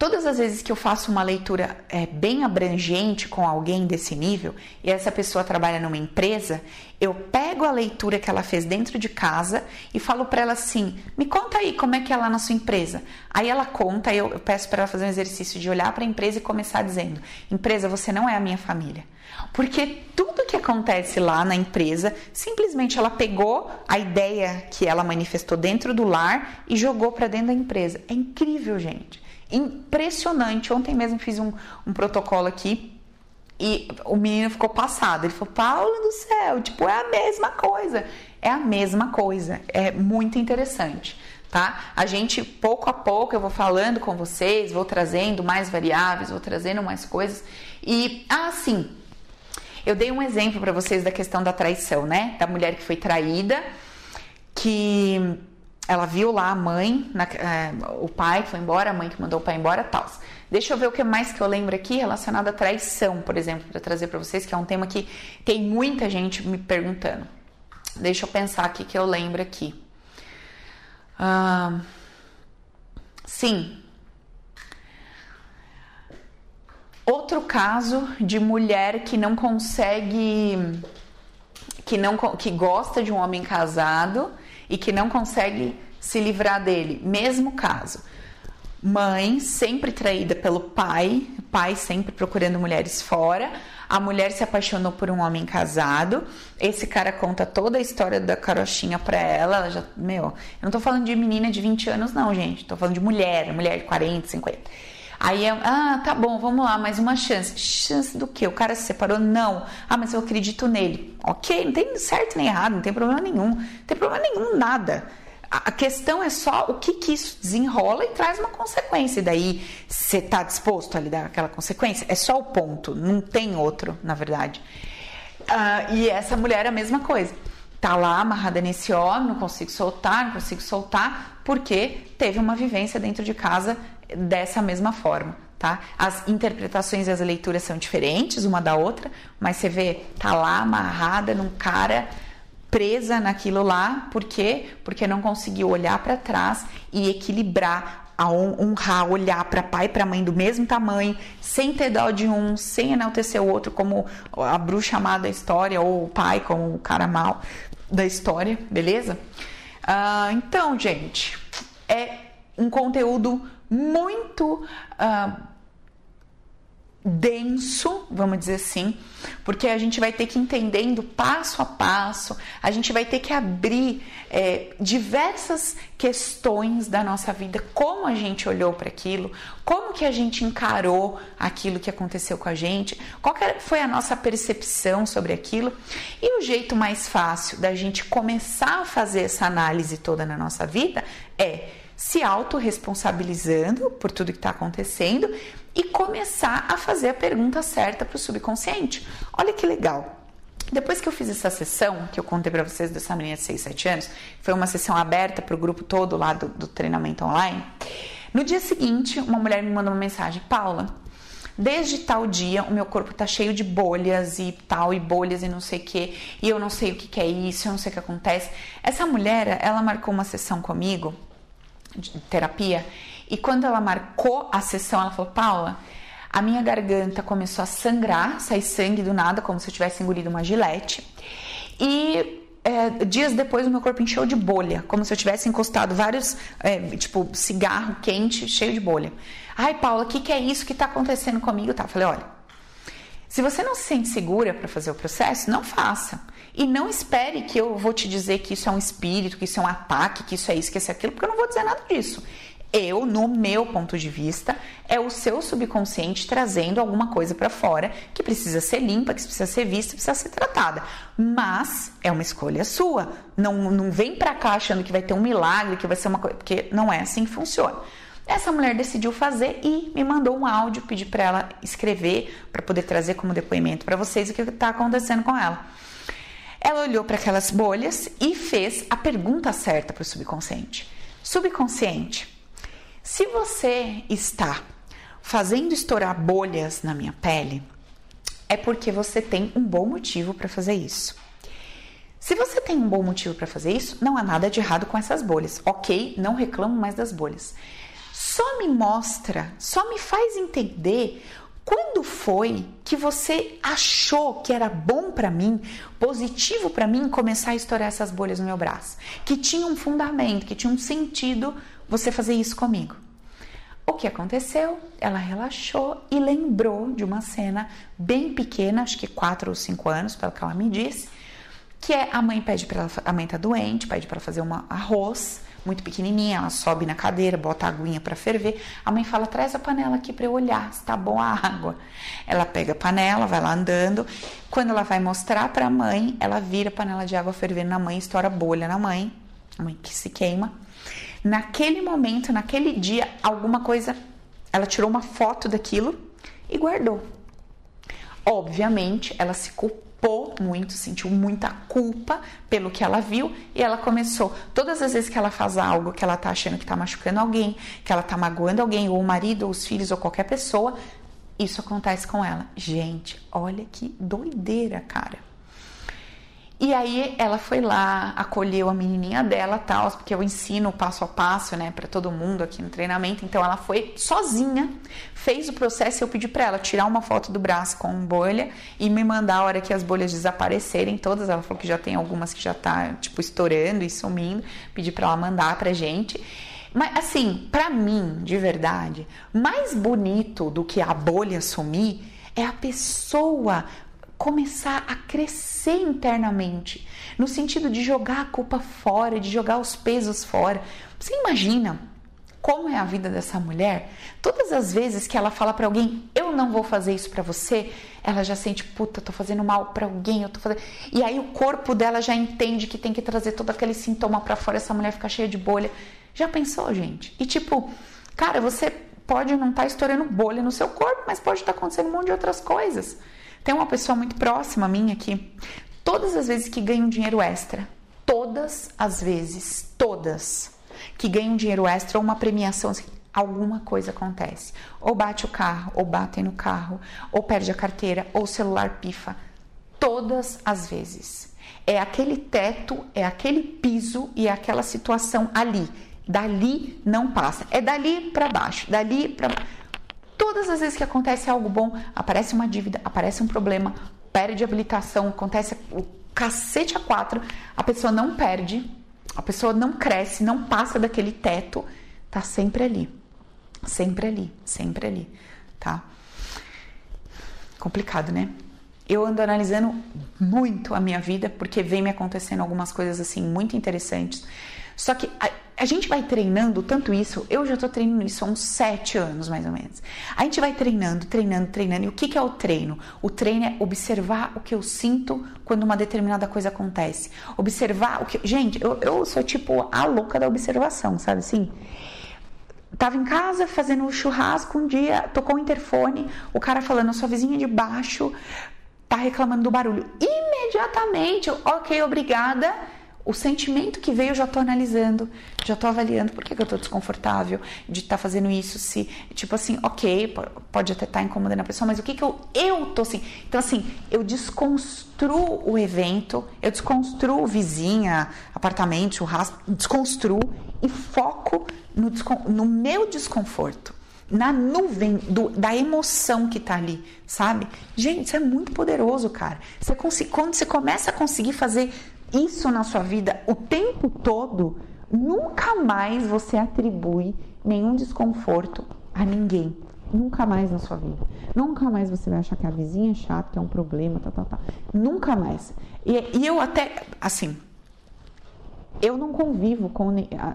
todas as vezes que eu faço uma leitura é, bem abrangente com alguém desse nível e essa pessoa trabalha numa empresa, eu pego a leitura que ela fez dentro de casa e falo para ela assim: me conta aí como é que é lá na sua empresa. Aí ela conta, eu, eu peço para ela fazer um exercício de olhar para a empresa e começar dizendo: empresa, você não é a minha família. Porque tudo que acontece lá na empresa, simplesmente ela pegou a ideia que ela manifestou dentro do lar e jogou para dentro da empresa. É incrível, gente. Impressionante. Ontem mesmo fiz um, um protocolo aqui e o menino ficou passado. Ele falou: Paulo do céu, tipo, é a mesma coisa. É a mesma coisa. É muito interessante. Tá? A gente pouco a pouco eu vou falando com vocês, vou trazendo mais variáveis, vou trazendo mais coisas. E ah, sim, eu dei um exemplo para vocês da questão da traição, né? Da mulher que foi traída, que ela viu lá a mãe, na, é, o pai que foi embora, a mãe que mandou o pai embora, tal. Deixa eu ver o que mais que eu lembro aqui relacionado à traição, por exemplo, para trazer para vocês, que é um tema que tem muita gente me perguntando. Deixa eu pensar aqui que eu lembro aqui. Ah, sim, Outro caso de mulher que não consegue, que não que gosta de um homem casado e que não consegue se livrar dele. Mesmo caso. Mãe sempre traída pelo pai, pai sempre procurando mulheres fora. A mulher se apaixonou por um homem casado. Esse cara conta toda a história da carochinha pra ela. Ela já, meu, eu não tô falando de menina de 20 anos, não, gente. Tô falando de mulher, mulher de 40, 50. Aí, ah, tá bom, vamos lá, mais uma chance. Chance do quê? O cara se separou? Não. Ah, mas eu acredito nele. Ok, não tem certo nem errado, não tem problema nenhum. Não tem problema nenhum, nada. A questão é só o que, que isso desenrola e traz uma consequência. E daí, você tá disposto a lidar com aquela consequência? É só o ponto, não tem outro, na verdade. Uh, e essa mulher é a mesma coisa. Tá lá amarrada nesse homem, não consigo soltar, não consigo soltar, porque teve uma vivência dentro de casa dessa mesma forma, tá? As interpretações e as leituras são diferentes uma da outra, mas você vê, tá lá amarrada num cara presa naquilo lá, por quê? Porque não conseguiu olhar para trás e equilibrar a honrar, olhar para pai e para mãe do mesmo tamanho, sem ter dó de um, sem enaltecer o outro como a bruxa amada da história ou o pai como o cara mal da história, beleza? Ah, então, gente, é um conteúdo muito uh, denso, vamos dizer assim, porque a gente vai ter que entendendo passo a passo, a gente vai ter que abrir é, diversas questões da nossa vida, como a gente olhou para aquilo, como que a gente encarou aquilo que aconteceu com a gente, qual foi a nossa percepção sobre aquilo e o jeito mais fácil da gente começar a fazer essa análise toda na nossa vida é se autorresponsabilizando por tudo que está acontecendo e começar a fazer a pergunta certa para o subconsciente. Olha que legal. Depois que eu fiz essa sessão, que eu contei para vocês dessa menina de 6, 7 anos, foi uma sessão aberta para o grupo todo lá do, do treinamento online. No dia seguinte, uma mulher me mandou uma mensagem: Paula, desde tal dia o meu corpo tá cheio de bolhas e tal, e bolhas e não sei o que, e eu não sei o que, que é isso, eu não sei o que acontece. Essa mulher, ela marcou uma sessão comigo, de terapia, e quando ela marcou a sessão, ela falou: Paula a minha garganta começou a sangrar, sair sangue do nada, como se eu tivesse engolido uma gilete. E é, dias depois o meu corpo encheu de bolha, como se eu tivesse encostado vários, é, tipo, cigarro quente cheio de bolha. Ai, Paula, o que, que é isso que está acontecendo comigo? Tá, eu falei, olha, se você não se sente segura para fazer o processo, não faça. E não espere que eu vou te dizer que isso é um espírito, que isso é um ataque, que isso é isso, que isso é aquilo, porque eu não vou dizer nada disso. Eu, no meu ponto de vista, é o seu subconsciente trazendo alguma coisa para fora que precisa ser limpa, que precisa ser vista, precisa ser tratada. Mas é uma escolha sua. Não, não vem para cá achando que vai ter um milagre, que vai ser uma coisa, porque não é assim que funciona. Essa mulher decidiu fazer e me mandou um áudio, pedi para ela escrever para poder trazer como depoimento para vocês o que está acontecendo com ela. Ela olhou para aquelas bolhas e fez a pergunta certa para o subconsciente. Subconsciente, se você está fazendo estourar bolhas na minha pele, é porque você tem um bom motivo para fazer isso. Se você tem um bom motivo para fazer isso, não há nada de errado com essas bolhas. Ok, não reclamo mais das bolhas. Só me mostra, só me faz entender quando foi que você achou que era bom para mim, positivo para mim começar a estourar essas bolhas no meu braço, que tinha um fundamento, que tinha um sentido você fazer isso comigo. O que aconteceu? Ela relaxou e lembrou de uma cena bem pequena, acho que 4 ou 5 anos, pelo que ela me disse, que é a mãe pede para a mãe tá doente, pede para fazer um arroz muito pequenininha, ela sobe na cadeira, bota a aguinha para ferver. A mãe fala: "Traz a panela aqui para eu olhar se tá bom a água". Ela pega a panela, vai lá andando. Quando ela vai mostrar para a mãe, ela vira a panela de água fervendo na mãe, estoura bolha na mãe, a mãe que se queima naquele momento, naquele dia, alguma coisa, ela tirou uma foto daquilo e guardou. Obviamente, ela se culpou muito, sentiu muita culpa pelo que ela viu e ela começou. Todas as vezes que ela faz algo que ela tá achando que tá machucando alguém, que ela tá magoando alguém, ou o marido, ou os filhos, ou qualquer pessoa, isso acontece com ela. Gente, olha que doideira, cara. E aí ela foi lá, acolheu a menininha dela, tal, porque eu ensino passo a passo, né, para todo mundo aqui no treinamento. Então ela foi sozinha, fez o processo e eu pedi para ela tirar uma foto do braço com bolha e me mandar a hora que as bolhas desaparecerem todas. Ela falou que já tem algumas que já tá tipo estourando e sumindo. Pedi para ela mandar pra gente. Mas assim, para mim, de verdade, mais bonito do que a bolha sumir é a pessoa começar a crescer internamente, no sentido de jogar a culpa fora, de jogar os pesos fora. Você imagina como é a vida dessa mulher? Todas as vezes que ela fala para alguém, eu não vou fazer isso para você, ela já sente, puta, tô fazendo mal para alguém, eu tô fazendo. E aí o corpo dela já entende que tem que trazer todo aquele sintoma para fora, essa mulher fica cheia de bolha. Já pensou, gente? E tipo, cara, você pode não estar tá estourando bolha no seu corpo, mas pode estar tá acontecendo um monte de outras coisas. Tem uma pessoa muito próxima a mim aqui. Todas as vezes que ganha um dinheiro extra, todas as vezes, todas que ganham dinheiro extra ou uma premiação, assim, alguma coisa acontece. Ou bate o carro, ou batem no carro, ou perde a carteira, ou o celular pifa. Todas as vezes. É aquele teto, é aquele piso e é aquela situação ali. Dali não passa. É dali para baixo, dali para Todas as vezes que acontece algo bom, aparece uma dívida, aparece um problema, perde habilitação, acontece o cacete a quatro, a pessoa não perde, a pessoa não cresce, não passa daquele teto, tá sempre ali. Sempre ali, sempre ali, tá? Complicado, né? Eu ando analisando muito a minha vida porque vem me acontecendo algumas coisas assim muito interessantes. Só que a, gente vai treinando tanto isso, eu já tô treinando isso há uns sete anos mais ou menos. A gente vai treinando, treinando, treinando. E o que, que é o treino? O treino é observar o que eu sinto quando uma determinada coisa acontece. Observar o que. Gente, eu, eu sou tipo a louca da observação, sabe assim? Tava em casa fazendo um churrasco um dia, tocou o interfone, o cara falando, sua vizinha de baixo tá reclamando do barulho. Imediatamente, ok, obrigada o sentimento que veio eu já estou analisando, já estou avaliando por que, que eu estou desconfortável de estar tá fazendo isso, se, tipo assim, ok, pode até estar tá incomodando a pessoa, mas o que que eu, eu tô assim, então assim, eu desconstruo o evento, eu desconstruo vizinha, apartamento, churrasco, desconstruo e foco no, no meu desconforto na nuvem do, da emoção que tá ali, sabe? Gente, isso é muito poderoso, cara. Você, quando você começa a conseguir fazer isso na sua vida o tempo todo, nunca mais você atribui nenhum desconforto a ninguém. Nunca mais na sua vida. Nunca mais você vai achar que a vizinha é chata, que é um problema, tá, tá, tá. Nunca mais. E, e eu até, assim, eu não convivo com,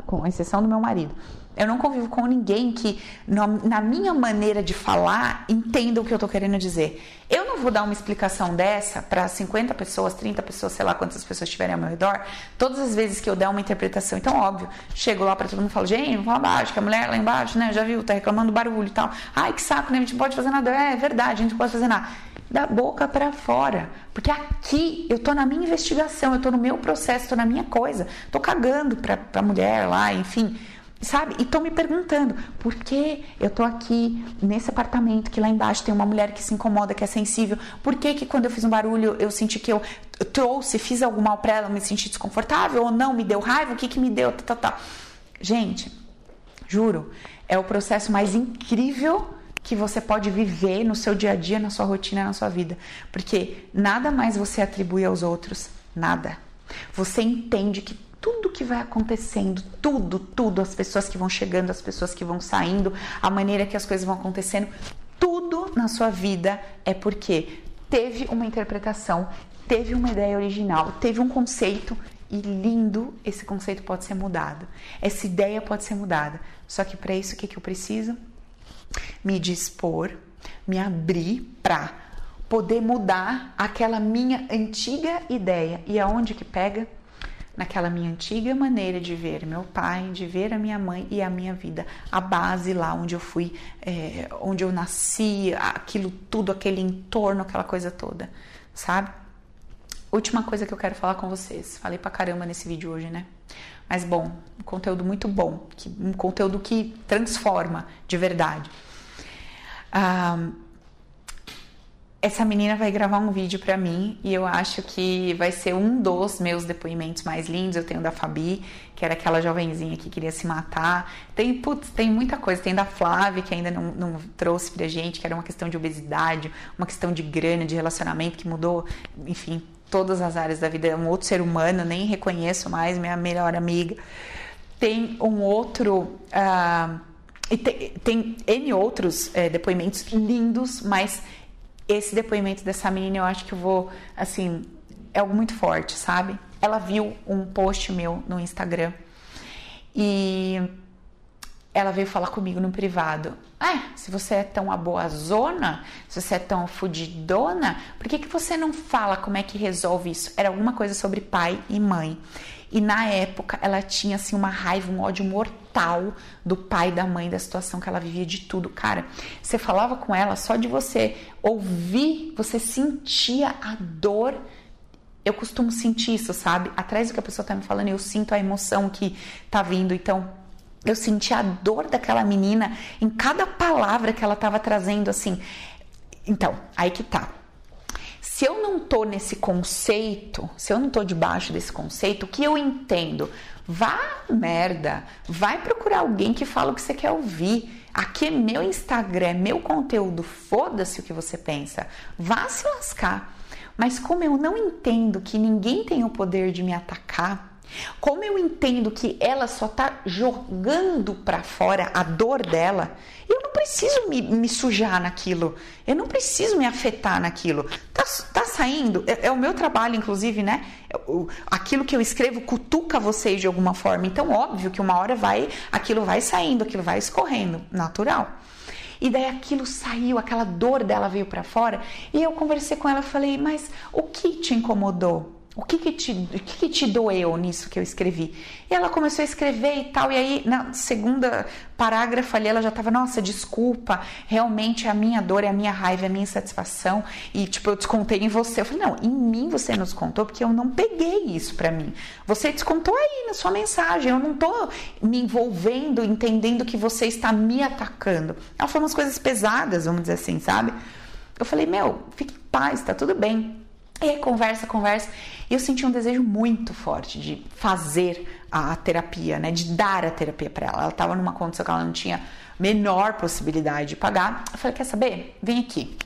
com exceção do meu marido eu não convivo com ninguém que, na minha maneira de falar, entenda o que eu estou querendo dizer. Eu não vou dar uma explicação dessa para 50 pessoas, 30 pessoas, sei lá quantas pessoas estiverem ao meu redor, todas as vezes que eu der uma interpretação. Então, óbvio, chego lá para todo mundo e falo, gente, vamos lá abaixo, que a mulher lá embaixo, né, já viu, tá reclamando do barulho e tal. Ai, que saco, né, a gente não pode fazer nada. É, é verdade, a gente não pode fazer nada. Da boca para fora. Porque aqui eu tô na minha investigação, eu tô no meu processo, tô na minha coisa. Tô cagando pra, pra mulher lá, enfim sabe? E tô me perguntando por que eu tô aqui nesse apartamento que lá embaixo tem uma mulher que se incomoda, que é sensível. Por que que quando eu fiz um barulho eu senti que eu trouxe, fiz algum mal para ela, me senti desconfortável ou não, me deu raiva? O que que me deu? Tá, tá, tá. Gente, juro, é o processo mais incrível que você pode viver no seu dia a dia, na sua rotina, na sua vida, porque nada mais você atribui aos outros, nada. Você entende que tudo que vai acontecendo, tudo, tudo, as pessoas que vão chegando, as pessoas que vão saindo, a maneira que as coisas vão acontecendo, tudo na sua vida é porque teve uma interpretação, teve uma ideia original, teve um conceito e lindo, esse conceito pode ser mudado. Essa ideia pode ser mudada. Só que para isso o que, que eu preciso? Me dispor, me abrir para poder mudar aquela minha antiga ideia. E aonde que pega? Naquela minha antiga maneira de ver meu pai, de ver a minha mãe e a minha vida, a base lá onde eu fui, é, onde eu nasci, aquilo tudo, aquele entorno, aquela coisa toda, sabe? Última coisa que eu quero falar com vocês. Falei pra caramba nesse vídeo hoje, né? Mas bom, um conteúdo muito bom, um conteúdo que transforma de verdade. Ah, essa menina vai gravar um vídeo para mim e eu acho que vai ser um dos meus depoimentos mais lindos. Eu tenho da Fabi, que era aquela jovenzinha que queria se matar. Tem, putz, tem muita coisa. Tem da Flávia, que ainda não, não trouxe pra gente, que era uma questão de obesidade, uma questão de grana, de relacionamento, que mudou, enfim, todas as áreas da vida. É um outro ser humano, nem reconheço mais, minha melhor amiga. Tem um outro. Uh, e tem, tem N outros é, depoimentos lindos, mas esse depoimento dessa menina eu acho que eu vou, assim, é algo muito forte, sabe? Ela viu um post meu no Instagram e ela veio falar comigo no privado. Ah, se você é tão a boa zona, se você é tão fudidona, por que, que você não fala como é que resolve isso? Era alguma coisa sobre pai e mãe. E na época ela tinha assim uma raiva, um ódio mortal do pai da mãe, da situação que ela vivia de tudo. Cara, você falava com ela só de você ouvir, você sentia a dor eu costumo sentir isso, sabe? Atrás do que a pessoa tá me falando, eu sinto a emoção que tá vindo. Então, eu senti a dor daquela menina em cada palavra que ela tava trazendo, assim. Então, aí que tá. Se eu não tô nesse conceito, se eu não tô debaixo desse conceito, o que eu entendo? Vá merda, vai procurar alguém que fala o que você quer ouvir. Aqui é meu Instagram, é meu conteúdo, foda-se o que você pensa. Vá se lascar. Mas como eu não entendo que ninguém tem o poder de me atacar, como eu entendo que ela só tá jogando para fora a dor dela, eu não preciso me, me, sujar naquilo, eu não preciso me afetar naquilo. Tá, tá saindo, é, é, o meu trabalho, inclusive, né? O, aquilo que eu escrevo cutuca vocês de alguma forma. Então, óbvio que uma hora vai, aquilo vai saindo, aquilo vai escorrendo, natural. E daí aquilo saiu, aquela dor dela veio para fora. E eu conversei com ela e falei: Mas o que te incomodou? O que que, te, o que que te doeu nisso que eu escrevi? E ela começou a escrever e tal, e aí na segunda parágrafo ali ela já tava, nossa, desculpa, realmente é a minha dor, é a minha raiva, é a minha insatisfação, e tipo, eu descontei em você. Eu falei, não, em mim você não descontou, porque eu não peguei isso para mim. Você descontou aí na sua mensagem, eu não tô me envolvendo, entendendo que você está me atacando. Ela falou umas coisas pesadas, vamos dizer assim, sabe? Eu falei, meu, fique em paz, tá tudo bem. E conversa, conversa. E eu senti um desejo muito forte de fazer a terapia, né? De dar a terapia para ela. Ela estava numa condição que ela não tinha menor possibilidade de pagar. Eu falei, quer saber? Vem aqui.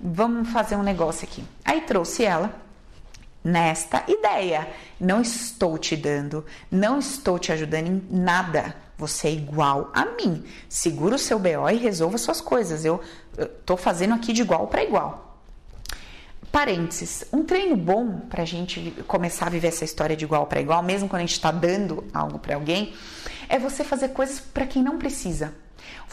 Vamos fazer um negócio aqui. Aí trouxe ela nesta ideia. Não estou te dando, não estou te ajudando em nada. Você é igual a mim. Segura o seu BO e resolva suas coisas. Eu, estou fazendo aqui de igual para igual. Parênteses, um treino bom para a gente começar a viver essa história de igual para igual, mesmo quando a gente está dando algo para alguém, é você fazer coisas para quem não precisa.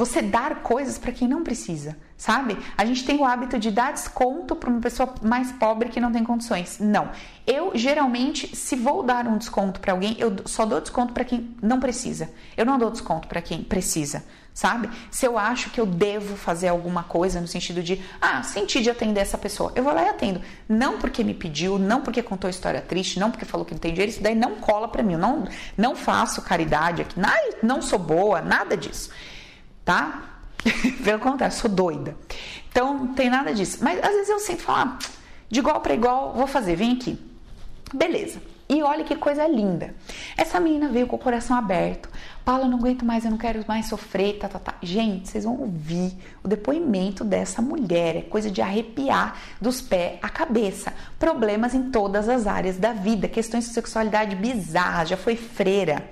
Você dar coisas para quem não precisa, sabe? A gente tem o hábito de dar desconto para uma pessoa mais pobre que não tem condições. Não. Eu geralmente, se vou dar um desconto para alguém, eu só dou desconto para quem não precisa. Eu não dou desconto para quem precisa sabe? Se eu acho que eu devo fazer alguma coisa no sentido de, ah, senti de atender essa pessoa, eu vou lá e atendo. Não porque me pediu, não porque contou história triste, não porque falou que não tem dinheiro, isso daí não cola para mim. Eu não, não faço caridade aqui, não sou boa, nada disso, tá? Pelo contrário, sou doida. Então, não tem nada disso. Mas às vezes eu sinto falar, ah, de igual para igual, vou fazer, vem aqui. Beleza. E olha que coisa linda. Essa menina veio com o coração aberto. Paula, não aguento mais, eu não quero mais sofrer, tá, tá, tá. Gente, vocês vão ouvir o depoimento dessa mulher. É coisa de arrepiar dos pés à cabeça. Problemas em todas as áreas da vida. Questões de sexualidade bizarras, já foi freira.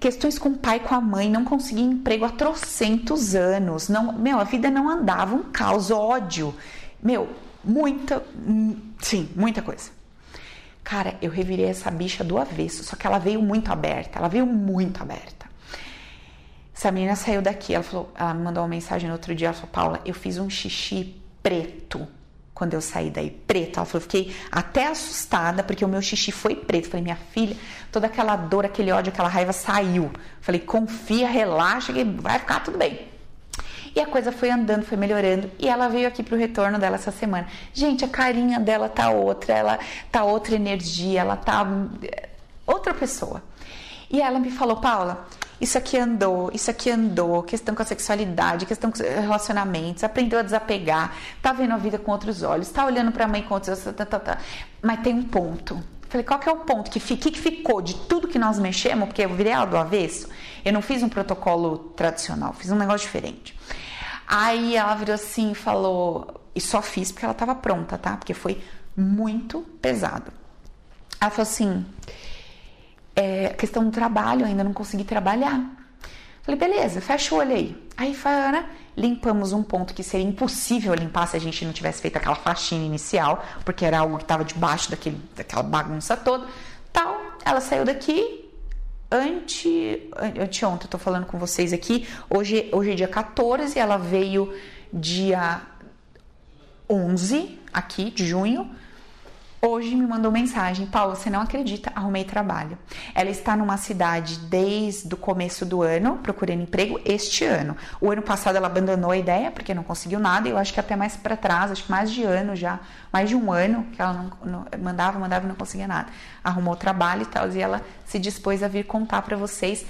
Questões com o pai, com a mãe, não conseguia emprego há trocentos anos. Não, meu, a vida não andava, um caos, ódio. Meu, muita, hum, sim, muita coisa. Cara, eu revirei essa bicha do avesso, só que ela veio muito aberta, ela veio muito aberta. Essa menina saiu daqui, ela falou, ela me mandou uma mensagem no outro dia, ela falou, Paula, eu fiz um xixi preto quando eu saí daí, preto. Ela falou, fiquei até assustada porque o meu xixi foi preto. falei, minha filha, toda aquela dor, aquele ódio, aquela raiva saiu. falei, confia, relaxa que vai ficar tudo bem. E a coisa foi andando, foi melhorando. E ela veio aqui pro retorno dela essa semana. Gente, a carinha dela tá outra, ela tá outra energia, ela tá eh, outra pessoa. E ela me falou, Paula, isso aqui andou, isso aqui andou, questão com a sexualidade, questão com relacionamentos, aprendeu a desapegar, tá vendo a vida com outros olhos, tá olhando para a mãe com outros olhos, tá, tá, tá. mas tem um ponto. Falei, qual que é o ponto que, que, que ficou de tudo que nós mexemos? Porque eu virei ela do avesso. Eu não fiz um protocolo tradicional, fiz um negócio diferente. Aí ela virou assim e falou, e só fiz porque ela estava pronta, tá? Porque foi muito pesado. Ela falou assim, é, questão do trabalho, ainda não consegui trabalhar. Falei, beleza, fecha o olho aí. Aí, Fana, limpamos um ponto que seria impossível limpar se a gente não tivesse feito aquela faxina inicial, porque era algo que estava debaixo daquele, daquela bagunça toda. Tal, ela saiu daqui, ante, anteontem, eu tô falando com vocês aqui, hoje, hoje é dia 14, ela veio dia 11 aqui de junho, Hoje me mandou mensagem, Paulo, você não acredita, arrumei trabalho. Ela está numa cidade desde o começo do ano, procurando emprego este ano. O ano passado ela abandonou a ideia porque não conseguiu nada, e eu acho que até mais para trás, acho que mais de ano já, mais de um ano que ela não, não, mandava, mandava e não conseguia nada. Arrumou trabalho e tal, e ela se dispôs a vir contar para vocês.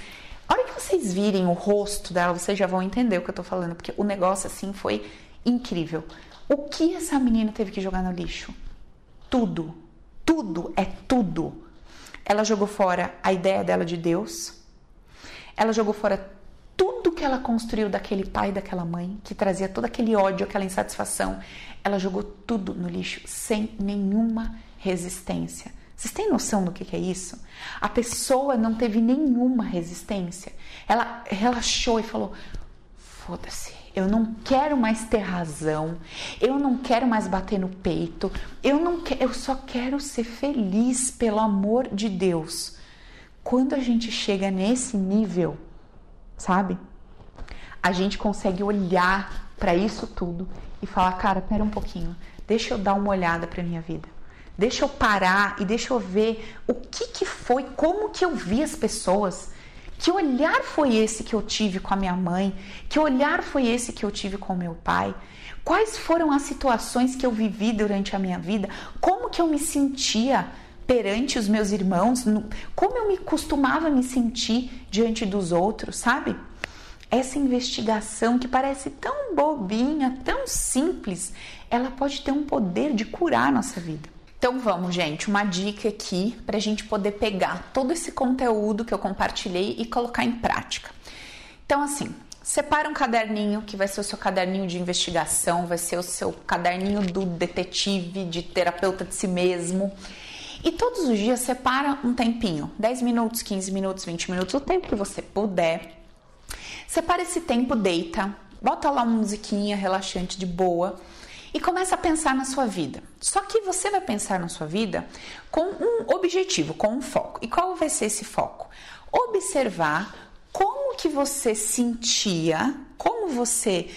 A hora que vocês virem o rosto dela, vocês já vão entender o que eu tô falando, porque o negócio assim foi incrível. O que essa menina teve que jogar no lixo? Tudo, tudo é tudo. Ela jogou fora a ideia dela de Deus, ela jogou fora tudo que ela construiu daquele pai daquela mãe, que trazia todo aquele ódio, aquela insatisfação. Ela jogou tudo no lixo sem nenhuma resistência. Vocês têm noção do que é isso? A pessoa não teve nenhuma resistência. Ela relaxou e falou: foda-se, eu não quero mais ter razão, eu não quero mais bater no peito, eu não quero, eu só quero ser feliz pelo amor de Deus. Quando a gente chega nesse nível, sabe? A gente consegue olhar para isso tudo e falar, cara, pera um pouquinho, deixa eu dar uma olhada para minha vida. Deixa eu parar e deixa eu ver o que que foi, como que eu vi as pessoas. Que olhar foi esse que eu tive com a minha mãe? Que olhar foi esse que eu tive com o meu pai? Quais foram as situações que eu vivi durante a minha vida? Como que eu me sentia perante os meus irmãos? Como eu me costumava me sentir diante dos outros, sabe? Essa investigação que parece tão bobinha, tão simples, ela pode ter um poder de curar a nossa vida. Então vamos, gente, uma dica aqui para a gente poder pegar todo esse conteúdo que eu compartilhei e colocar em prática. Então, assim, separa um caderninho que vai ser o seu caderninho de investigação, vai ser o seu caderninho do detetive, de terapeuta de si mesmo. E todos os dias separa um tempinho, 10 minutos, 15 minutos, 20 minutos, o tempo que você puder Separa esse tempo, deita, bota lá uma musiquinha relaxante de boa e começa a pensar na sua vida. Só que você vai pensar na sua vida com um objetivo, com um foco. E qual vai ser esse foco? Observar como que você sentia, como você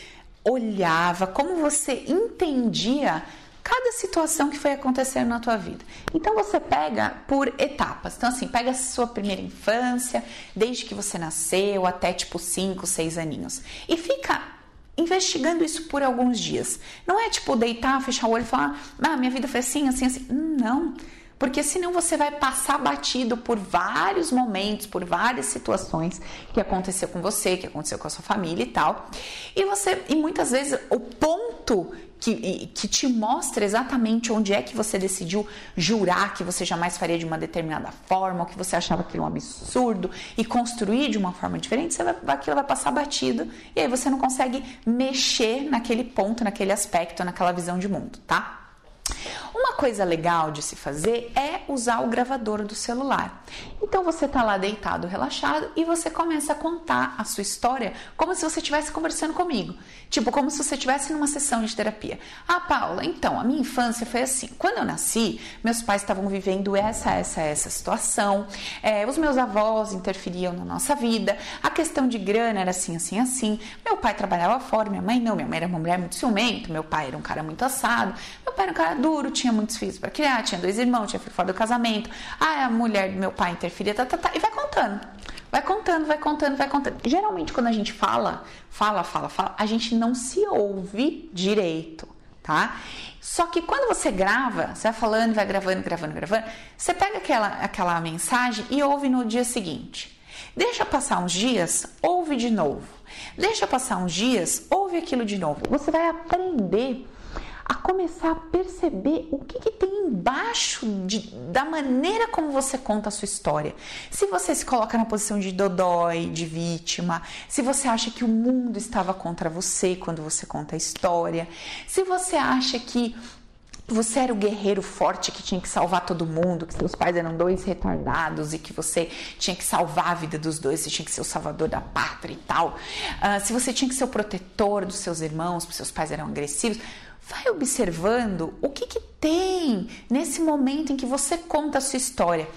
olhava, como você entendia cada situação que foi acontecendo na tua vida. Então você pega por etapas. Então assim, pega a sua primeira infância, desde que você nasceu até tipo 5, 6 aninhos. E fica investigando isso por alguns dias. Não é tipo deitar, fechar o olho e falar: "Ah, minha vida foi assim, assim, assim". Não. Porque senão você vai passar batido por vários momentos, por várias situações que aconteceu com você, que aconteceu com a sua família e tal. E você, e muitas vezes o ponto que, que te mostra exatamente onde é que você decidiu jurar que você jamais faria de uma determinada forma, ou que você achava aquilo um absurdo e construir de uma forma diferente, você vai, aquilo vai passar batido e aí você não consegue mexer naquele ponto, naquele aspecto, naquela visão de mundo, tá? Uma coisa legal de se fazer é usar o gravador do celular. Então você tá lá deitado, relaxado e você começa a contar a sua história como se você estivesse conversando comigo. Tipo, como se você estivesse numa sessão de terapia. Ah, Paula, então, a minha infância foi assim. Quando eu nasci, meus pais estavam vivendo essa, essa, essa situação. É, os meus avós interferiam na nossa vida. A questão de grana era assim, assim, assim. Meu pai trabalhava fora, minha mãe não. Minha mãe era uma mulher muito ciumenta, meu pai era um cara muito assado. Meu pai era um cara duro, tinha muitos filhos para criar, tinha dois irmãos, tinha filho fora do casamento. Ah, a mulher do meu pai interferia, tá, tá, tá, e vai contando. Vai contando, vai contando, vai contando. Geralmente, quando a gente fala, fala, fala, fala, a gente não se ouve direito, tá? Só que quando você grava, você vai falando, vai gravando, gravando, gravando, você pega aquela, aquela mensagem e ouve no dia seguinte. Deixa passar uns dias, ouve de novo. Deixa passar uns dias, ouve aquilo de novo. Você vai aprender a começar a perceber o que, que tem embaixo de, da maneira como você conta a sua história. Se você se coloca na posição de dodói, de vítima, se você acha que o mundo estava contra você quando você conta a história, se você acha que você era o guerreiro forte que tinha que salvar todo mundo, que seus pais eram dois retardados e que você tinha que salvar a vida dos dois, você tinha que ser o salvador da pátria e tal. Uh, se você tinha que ser o protetor dos seus irmãos, porque seus pais eram agressivos, vai observando o que, que tem nesse momento em que você conta a sua história.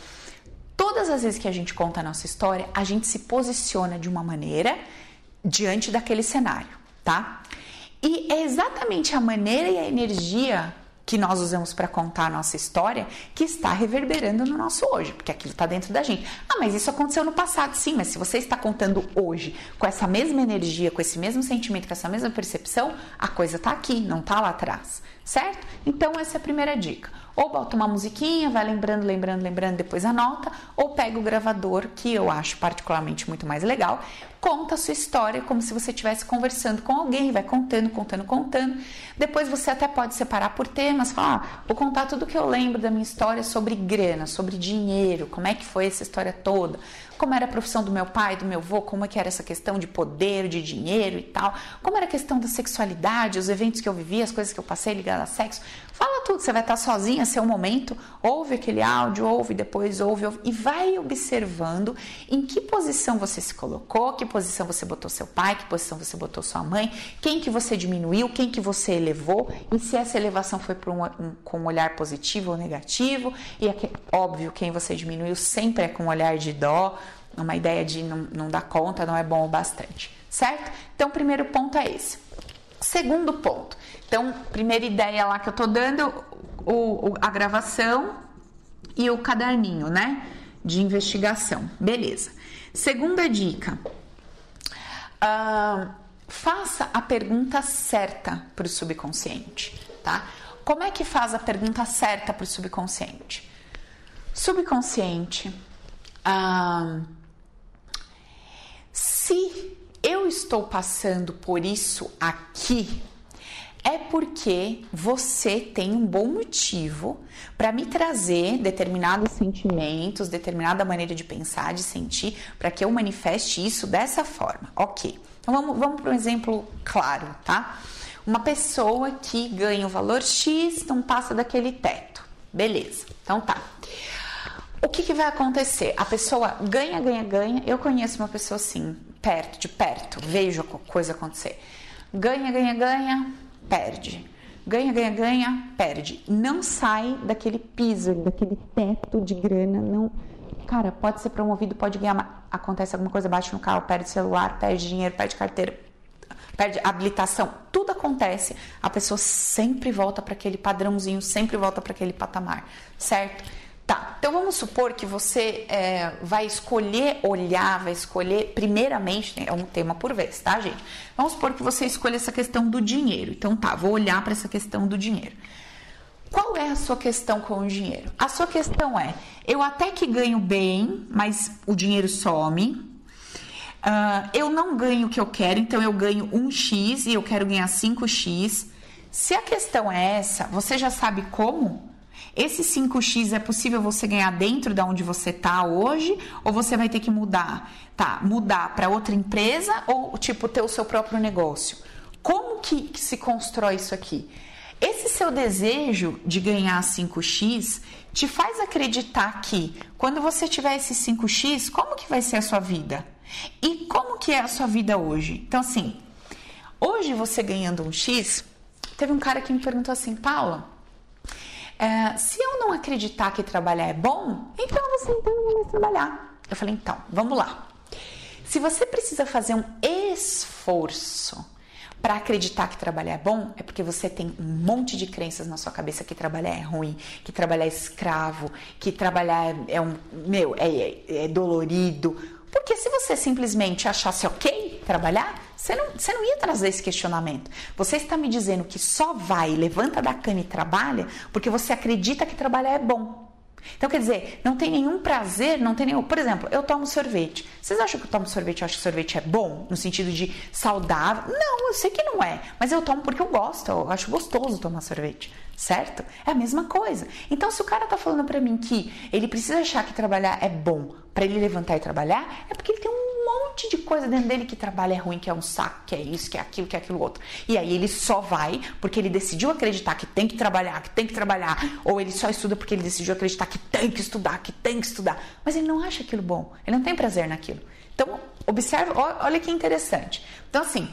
Todas as vezes que a gente conta a nossa história, a gente se posiciona de uma maneira diante daquele cenário, tá? E é exatamente a maneira e a energia que nós usamos para contar a nossa história que está reverberando no nosso hoje, porque aquilo está dentro da gente. Ah, mas isso aconteceu no passado, sim, mas se você está contando hoje com essa mesma energia, com esse mesmo sentimento, com essa mesma percepção, a coisa está aqui, não está lá atrás, certo? Então, essa é a primeira dica. Ou bota uma musiquinha, vai lembrando, lembrando, lembrando, depois anota, ou pega o gravador, que eu acho particularmente muito mais legal, conta a sua história como se você estivesse conversando com alguém, vai contando, contando, contando. Depois você até pode separar por temas, falar, ah, vou contar tudo que eu lembro da minha história sobre grana, sobre dinheiro, como é que foi essa história toda, como era a profissão do meu pai, do meu avô, como é que era essa questão de poder, de dinheiro e tal, como era a questão da sexualidade, os eventos que eu vivi, as coisas que eu passei ligadas a sexo. Fala tudo, você vai estar sozinha, seu momento, ouve aquele áudio, ouve depois, ouve, ouve e vai observando em que posição você se colocou, que posição você botou seu pai, que posição você botou sua mãe, quem que você diminuiu, quem que você elevou e se essa elevação foi um, um, com um olhar positivo ou negativo e é óbvio, quem você diminuiu sempre é com um olhar de dó, uma ideia de não, não dar conta, não é bom o bastante, certo? Então, o primeiro ponto é esse. Segundo ponto, então, primeira ideia lá que eu tô dando, o, a gravação e o caderninho, né? De investigação. Beleza. Segunda dica. Uh, faça a pergunta certa para o subconsciente, tá? Como é que faz a pergunta certa para o subconsciente? Subconsciente. Uh, se eu estou passando por isso aqui, é porque você tem um bom motivo para me trazer determinados sentimentos, determinada maneira de pensar, de sentir, para que eu manifeste isso dessa forma. Ok. Então vamos, vamos para um exemplo claro, tá? Uma pessoa que ganha o valor X não passa daquele teto. Beleza. Então tá. O que, que vai acontecer? A pessoa ganha, ganha, ganha. Eu conheço uma pessoa assim, perto, de perto, vejo a coisa acontecer. Ganha, ganha, ganha, perde. Ganha, ganha, ganha, perde. Não sai daquele piso, daquele teto de grana. Não, cara, pode ser promovido, pode ganhar. Acontece alguma coisa, bate no carro, perde celular, perde dinheiro, perde carteira, perde habilitação. Tudo acontece. A pessoa sempre volta para aquele padrãozinho, sempre volta para aquele patamar, certo? Tá, então vamos supor que você é, vai escolher olhar, vai escolher, primeiramente, né, é um tema por vez, tá, gente? Vamos supor que você escolha essa questão do dinheiro. Então tá, vou olhar para essa questão do dinheiro. Qual é a sua questão com o dinheiro? A sua questão é: eu até que ganho bem, mas o dinheiro some. Uh, eu não ganho o que eu quero, então eu ganho 1x e eu quero ganhar 5x. Se a questão é essa, você já sabe como? Esse 5x é possível você ganhar dentro da de onde você está hoje ou você vai ter que mudar? Tá, mudar para outra empresa ou tipo ter o seu próprio negócio? Como que se constrói isso aqui? Esse seu desejo de ganhar 5x te faz acreditar que quando você tiver esse 5x, como que vai ser a sua vida? E como que é a sua vida hoje? Então assim, hoje você ganhando um x, teve um cara que me perguntou assim, Paula, é, se eu não acreditar que trabalhar é bom, então você não vai trabalhar. Eu falei, então, vamos lá. Se você precisa fazer um esforço para acreditar que trabalhar é bom, é porque você tem um monte de crenças na sua cabeça que trabalhar é ruim, que trabalhar é escravo, que trabalhar é, é um meu é, é, é dolorido. Porque se você simplesmente achasse ok trabalhar, você não, você não ia trazer esse questionamento. Você está me dizendo que só vai, levanta da cama e trabalha porque você acredita que trabalhar é bom. Então, quer dizer, não tem nenhum prazer, não tem nenhum. Por exemplo, eu tomo sorvete. Vocês acham que eu tomo sorvete? Eu acho que sorvete é bom, no sentido de saudável? Não, eu sei que não é. Mas eu tomo porque eu gosto, eu acho gostoso tomar sorvete, certo? É a mesma coisa. Então, se o cara tá falando para mim que ele precisa achar que trabalhar é bom para ele levantar e trabalhar, é porque ele tem um monte de coisa dentro dele que trabalho é ruim, que é um saco, que é isso, que é aquilo, que é aquilo outro. E aí ele só vai porque ele decidiu acreditar que tem que trabalhar, que tem que trabalhar, ou ele só estuda porque ele decidiu acreditar que tem que estudar, que tem que estudar. Mas ele não acha aquilo bom, ele não tem prazer naquilo. Então, observe, olha que interessante. Então, assim,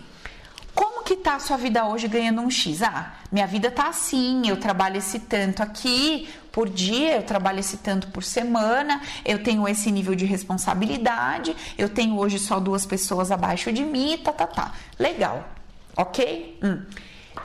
como que tá a sua vida hoje ganhando um X? Ah, minha vida tá assim, eu trabalho esse tanto aqui por dia, eu trabalho esse tanto por semana, eu tenho esse nível de responsabilidade, eu tenho hoje só duas pessoas abaixo de mim, tá, tá, tá. Legal, ok? Hum.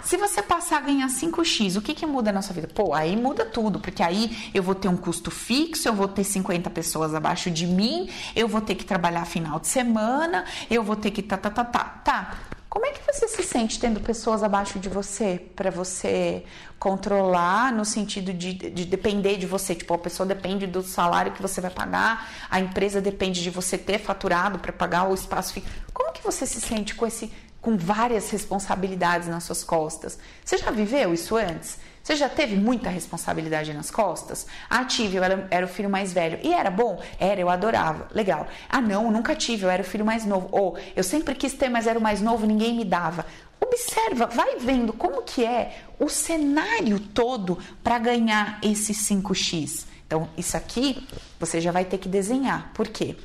Se você passar a ganhar 5x, o que, que muda na sua vida? Pô, aí muda tudo, porque aí eu vou ter um custo fixo, eu vou ter 50 pessoas abaixo de mim, eu vou ter que trabalhar final de semana, eu vou ter que tá, tá, tá, tá, tá. Como é que você se sente tendo pessoas abaixo de você para você controlar no sentido de, de, depender de você? Tipo, a pessoa depende do salário que você vai pagar, a empresa depende de você ter faturado para pagar o espaço. Como que você se sente com esse com várias responsabilidades nas suas costas? Você já viveu isso antes? Você já teve muita responsabilidade nas costas? Ah, tive, eu era, era, o filho mais velho. E era bom? Era, eu adorava. Legal. Ah, não, nunca tive, eu era o filho mais novo. Ou eu sempre quis ter, mas era o mais novo, ninguém me dava. Observa, vai vendo como que é o cenário todo para ganhar esse 5x. Então, isso aqui você já vai ter que desenhar. Por quê?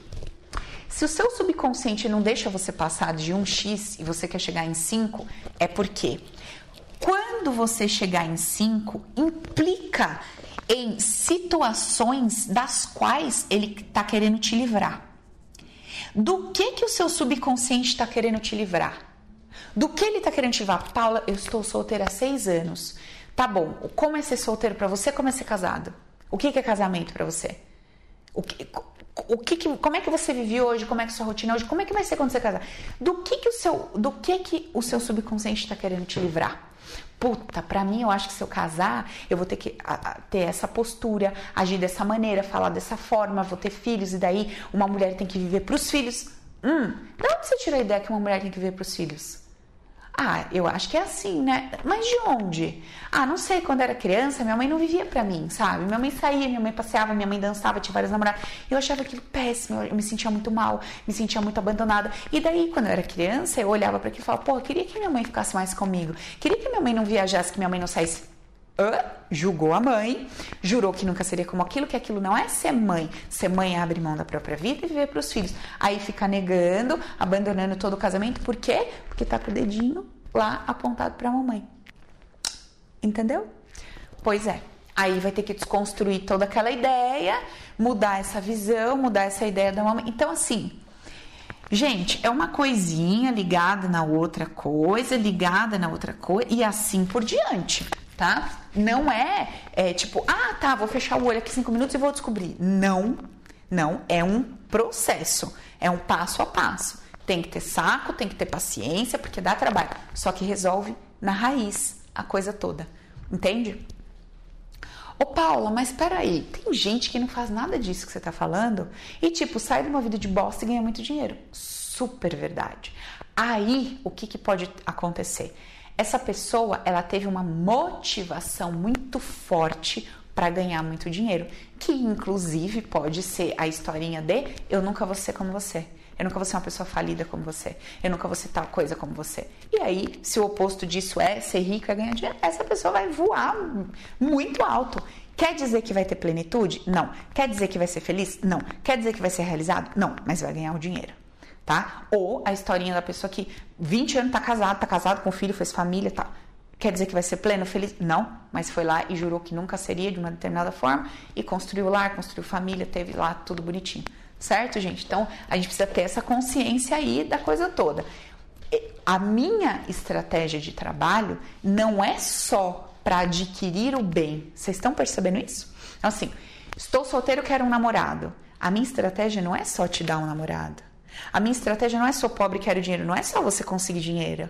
Se o seu subconsciente não deixa você passar de 1x e você quer chegar em 5, é porque quando você chegar em 5, implica em situações das quais ele está querendo te livrar. Do que que o seu subconsciente está querendo te livrar? Do que ele está querendo te livrar? Paula, eu estou solteira há seis anos. Tá bom, como é ser solteiro para você? Como é ser casado? O que, que é casamento para você? O que, o que, que, como é que você vive hoje? Como é que é sua rotina hoje? Como é que vai ser quando você casar? Do que que o seu, do que que o seu subconsciente está querendo te livrar? Puta, pra mim eu acho que se eu casar, eu vou ter que a, a, ter essa postura, agir dessa maneira, falar dessa forma, vou ter filhos e daí uma mulher tem que viver pros filhos. Hum, de onde você tirou a ideia que uma mulher tem que viver pros filhos? Ah, eu acho que é assim, né? Mas de onde? Ah, não sei, quando era criança, minha mãe não vivia pra mim, sabe? Minha mãe saía, minha mãe passeava, minha mãe dançava, tinha várias namoradas. Eu achava aquilo péssimo, eu me sentia muito mal, me sentia muito abandonada. E daí, quando eu era criança, eu olhava para aquilo e falava, pô, eu queria que minha mãe ficasse mais comigo. Queria que minha mãe não viajasse, que minha mãe não saísse julgou a mãe, jurou que nunca seria como aquilo, que aquilo não é ser mãe. Ser mãe é abrir mão da própria vida e viver para os filhos. Aí fica negando, abandonando todo o casamento. Por quê? Porque tá com o dedinho lá apontado para a mamãe. Entendeu? Pois é. Aí vai ter que desconstruir toda aquela ideia, mudar essa visão, mudar essa ideia da mamãe. Então, assim, gente, é uma coisinha ligada na outra coisa, ligada na outra coisa, e assim por diante, tá? Não é, é tipo, ah, tá, vou fechar o olho aqui cinco minutos e vou descobrir. Não, não, é um processo, é um passo a passo. Tem que ter saco, tem que ter paciência, porque dá trabalho. Só que resolve na raiz a coisa toda. Entende? Ô Paula, mas peraí, tem gente que não faz nada disso que você tá falando e tipo, sai de uma vida de bosta e ganha muito dinheiro. Super verdade. Aí, o que, que pode acontecer? Essa pessoa, ela teve uma motivação muito forte para ganhar muito dinheiro, que inclusive pode ser a historinha de eu nunca vou ser como você. Eu nunca vou ser uma pessoa falida como você. Eu nunca vou ser tal coisa como você. E aí, se o oposto disso é ser rica, ganhar dinheiro, essa pessoa vai voar muito alto. Quer dizer que vai ter plenitude? Não. Quer dizer que vai ser feliz? Não. Quer dizer que vai ser realizado? Não. Mas vai ganhar o dinheiro. Tá? Ou a historinha da pessoa que 20 anos tá casado, tá casado com filho, fez família tal. Quer dizer que vai ser pleno, feliz? Não, mas foi lá e jurou que nunca seria de uma determinada forma e construiu lar, construiu família, teve lá tudo bonitinho certo, gente? Então a gente precisa ter essa consciência aí da coisa toda. A minha estratégia de trabalho não é só para adquirir o bem. Vocês estão percebendo isso? Então, assim, estou solteiro, quero um namorado. A minha estratégia não é só te dar um namorado. A minha estratégia não é só pobre, quero dinheiro. Não é só você conseguir dinheiro.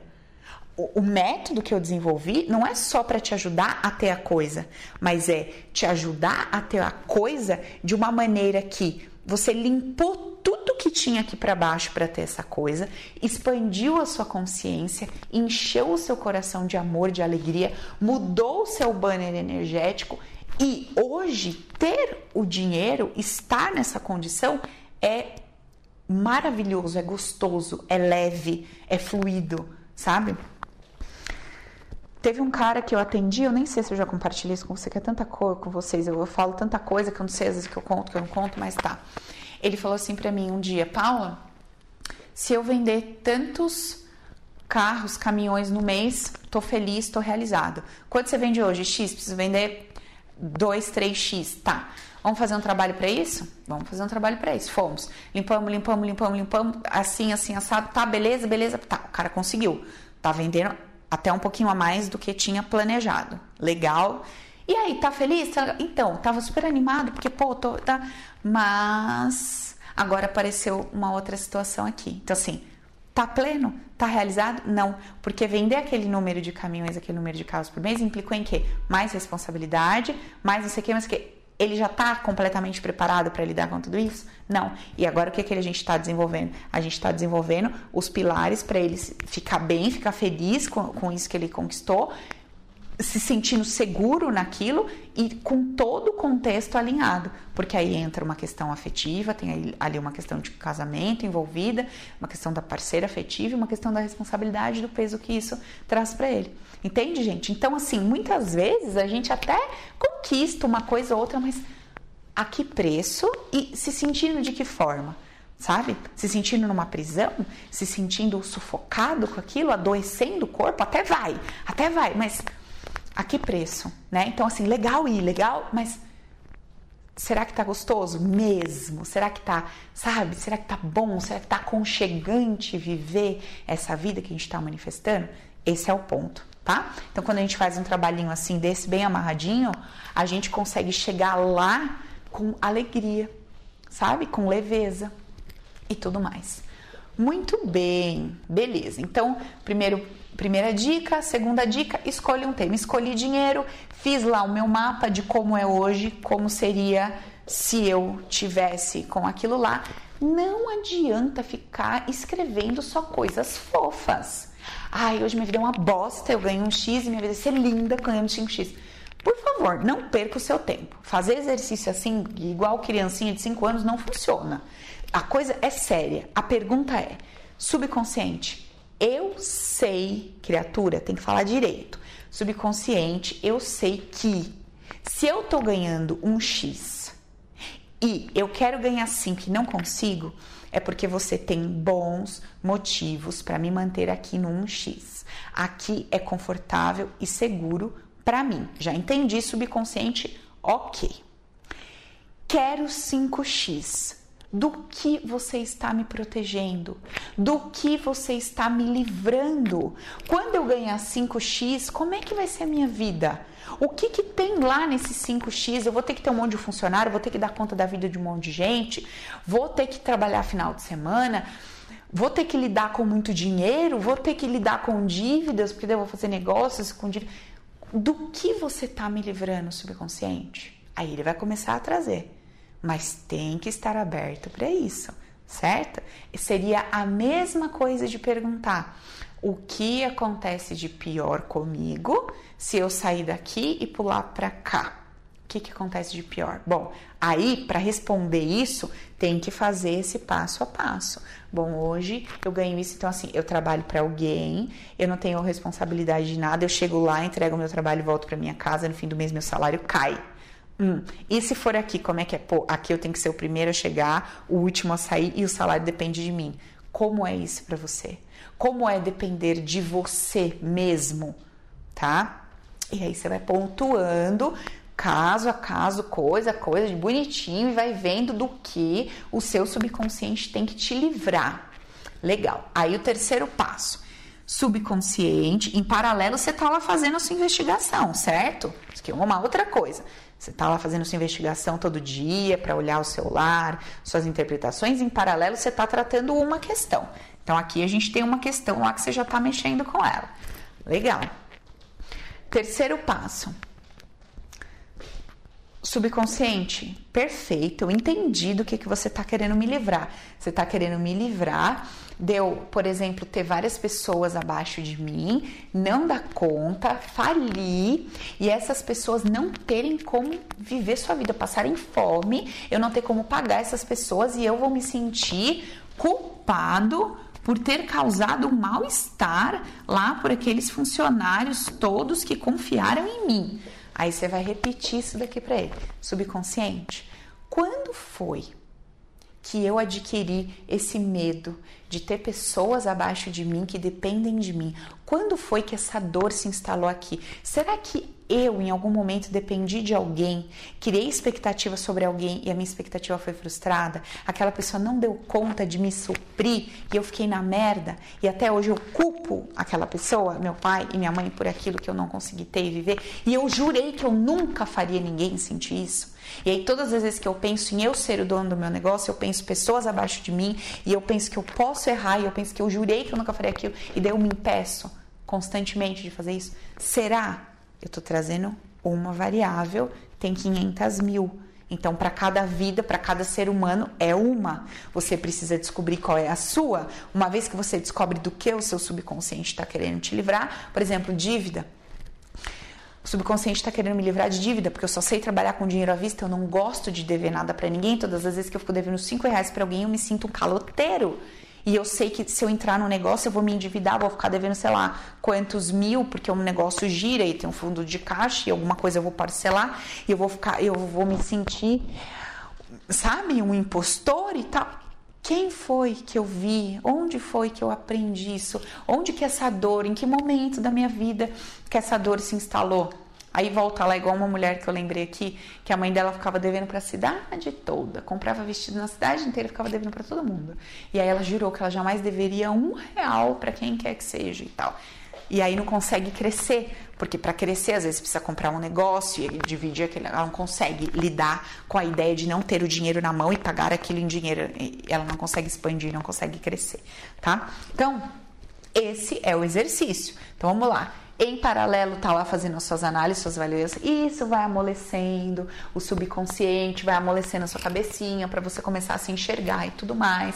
O, o método que eu desenvolvi não é só para te ajudar a ter a coisa, mas é te ajudar a ter a coisa de uma maneira que você limpou tudo que tinha aqui para baixo para ter essa coisa, expandiu a sua consciência, encheu o seu coração de amor, de alegria, mudou o seu banner energético e hoje ter o dinheiro, estar nessa condição é maravilhoso, é gostoso, é leve, é fluido, sabe? Teve um cara que eu atendi, eu nem sei se eu já compartilhei isso com você, que é tanta coisa com vocês, eu, falo tanta coisa que eu não sei às vezes que eu conto, que eu não conto, mas tá. Ele falou assim para mim um dia, Paula, se eu vender tantos carros, caminhões no mês, tô feliz, tô realizado. Quanto você vende hoje? X, preciso vender 2, 3x, tá. Vamos fazer um trabalho para isso? Vamos fazer um trabalho para isso. Fomos. Limpamos, limpamos, limpamos, limpamos, assim, assim, assado. Tá, beleza, beleza. Tá, o cara conseguiu. Tá vendendo até um pouquinho a mais do que tinha planejado. Legal. E aí, tá feliz? Então, tava super animado, porque, pô, tô, tá... Mas agora apareceu uma outra situação aqui. Então, assim, tá pleno? Tá realizado? Não. Porque vender aquele número de caminhões, aquele número de carros por mês, implicou em quê? Mais responsabilidade, mais não sei o que, mas que ele já está completamente preparado para lidar com tudo isso? Não. E agora o que, que a gente está desenvolvendo? A gente está desenvolvendo os pilares para ele ficar bem, ficar feliz com, com isso que ele conquistou, se sentindo seguro naquilo e com todo o contexto alinhado, porque aí entra uma questão afetiva, tem ali uma questão de casamento envolvida, uma questão da parceira afetiva e uma questão da responsabilidade do peso que isso traz para ele. Entende, gente? Então, assim, muitas vezes a gente até conquista uma coisa ou outra, mas a que preço e se sentindo de que forma? Sabe? Se sentindo numa prisão, se sentindo sufocado com aquilo, adoecendo o corpo, até vai, até vai, mas a que preço, né? Então, assim, legal ir, legal, mas será que tá gostoso mesmo? Será que tá, sabe? Será que tá bom? Será que tá aconchegante viver essa vida que a gente está manifestando? Esse é o ponto tá? Então, quando a gente faz um trabalhinho assim desse, bem amarradinho, a gente consegue chegar lá com alegria, sabe? Com leveza e tudo mais. Muito bem, beleza. Então, primeiro, primeira dica, segunda dica, escolha um tema. Escolhi dinheiro, fiz lá o meu mapa de como é hoje, como seria se eu tivesse com aquilo lá. Não adianta ficar escrevendo só coisas fofas. Ai, hoje minha vida é uma bosta, eu ganho um X e minha vida vai ser linda ganhando 5X. Por favor, não perca o seu tempo. Fazer exercício assim, igual criancinha de 5 anos, não funciona. A coisa é séria. A pergunta é: subconsciente, eu sei, criatura, tem que falar direito. Subconsciente, eu sei que se eu tô ganhando um X e eu quero ganhar 5 e não consigo, é porque você tem bons motivos para me manter aqui no 1x. Aqui é confortável e seguro para mim. Já entendi subconsciente? Ok. Quero 5x do que você está me protegendo, do que você está me livrando. Quando eu ganhar 5x, como é que vai ser a minha vida? O que, que tem lá nesse 5x? Eu vou ter que ter um monte de funcionário, vou ter que dar conta da vida de um monte de gente, vou ter que trabalhar final de semana, vou ter que lidar com muito dinheiro, vou ter que lidar com dívidas, porque eu vou fazer negócios com dívidas. Do que você está me livrando, subconsciente? Aí ele vai começar a trazer mas tem que estar aberto para isso, certo? Seria a mesma coisa de perguntar o que acontece de pior comigo se eu sair daqui e pular para cá. O que, que acontece de pior? Bom, aí para responder isso tem que fazer esse passo a passo. Bom, hoje eu ganho isso, então assim, eu trabalho para alguém, eu não tenho responsabilidade de nada, eu chego lá, entrego meu trabalho e volto para minha casa, no fim do mês meu salário cai. Hum, e se for aqui, como é que é? Pô, aqui eu tenho que ser o primeiro a chegar, o último a sair e o salário depende de mim. Como é isso para você? Como é depender de você mesmo, tá? E aí você vai pontuando caso a caso, coisa a coisa, de bonitinho e vai vendo do que o seu subconsciente tem que te livrar. Legal. Aí o terceiro passo subconsciente, em paralelo você tá lá fazendo a sua investigação, certo? Isso aqui é uma outra coisa. Você está lá fazendo sua investigação todo dia para olhar o seu lar, suas interpretações, em paralelo você está tratando uma questão. Então aqui a gente tem uma questão lá que você já está mexendo com ela. Legal. Terceiro passo. Subconsciente, perfeito, eu entendi do que, que você está querendo me livrar. Você está querendo me livrar Deu, por exemplo, ter várias pessoas abaixo de mim, não dar conta, falir e essas pessoas não terem como viver sua vida, passarem fome, eu não ter como pagar essas pessoas e eu vou me sentir culpado por ter causado mal-estar lá por aqueles funcionários todos que confiaram em mim. Aí você vai repetir isso daqui para ele, subconsciente. Quando foi que eu adquiri esse medo de ter pessoas abaixo de mim que dependem de mim? Quando foi que essa dor se instalou aqui? Será que eu, em algum momento, dependi de alguém, criei expectativa sobre alguém e a minha expectativa foi frustrada? Aquela pessoa não deu conta de me suprir e eu fiquei na merda e até hoje eu culpo aquela pessoa, meu pai e minha mãe, por aquilo que eu não consegui ter e viver e eu jurei que eu nunca faria ninguém sentir isso? E aí, todas as vezes que eu penso em eu ser o dono do meu negócio, eu penso pessoas abaixo de mim e eu penso que eu posso errar e eu penso que eu jurei que eu nunca faria aquilo e daí eu me impeço constantemente de fazer isso. Será? Eu estou trazendo uma variável, tem 500 mil. Então, para cada vida, para cada ser humano, é uma. Você precisa descobrir qual é a sua. Uma vez que você descobre do que o seu subconsciente está querendo te livrar, por exemplo, dívida. O subconsciente está querendo me livrar de dívida, porque eu só sei trabalhar com dinheiro à vista, eu não gosto de dever nada para ninguém. Todas as vezes que eu fico devendo 5 reais para alguém, eu me sinto um caloteiro. E eu sei que se eu entrar no negócio, eu vou me endividar, vou ficar devendo, sei lá, quantos mil, porque o negócio gira e tem um fundo de caixa e alguma coisa eu vou parcelar e eu vou ficar, eu vou me sentir, sabe, um impostor e tal. Quem foi que eu vi? Onde foi que eu aprendi isso? Onde que essa dor, em que momento da minha vida que essa dor se instalou? Aí volta lá igual uma mulher que eu lembrei aqui, que a mãe dela ficava devendo para a cidade toda, comprava vestido na cidade inteira, ficava devendo para todo mundo. E aí ela jurou que ela jamais deveria um real para quem quer que seja e tal. E aí não consegue crescer, porque para crescer às vezes precisa comprar um negócio e dividir aquele, ela não consegue lidar com a ideia de não ter o dinheiro na mão e pagar aquilo em dinheiro, ela não consegue expandir, não consegue crescer, tá? Então, esse é o exercício. Então vamos lá em paralelo tá lá fazendo suas análises, suas avaliações, isso vai amolecendo o subconsciente, vai amolecendo a sua cabecinha para você começar a se enxergar e tudo mais.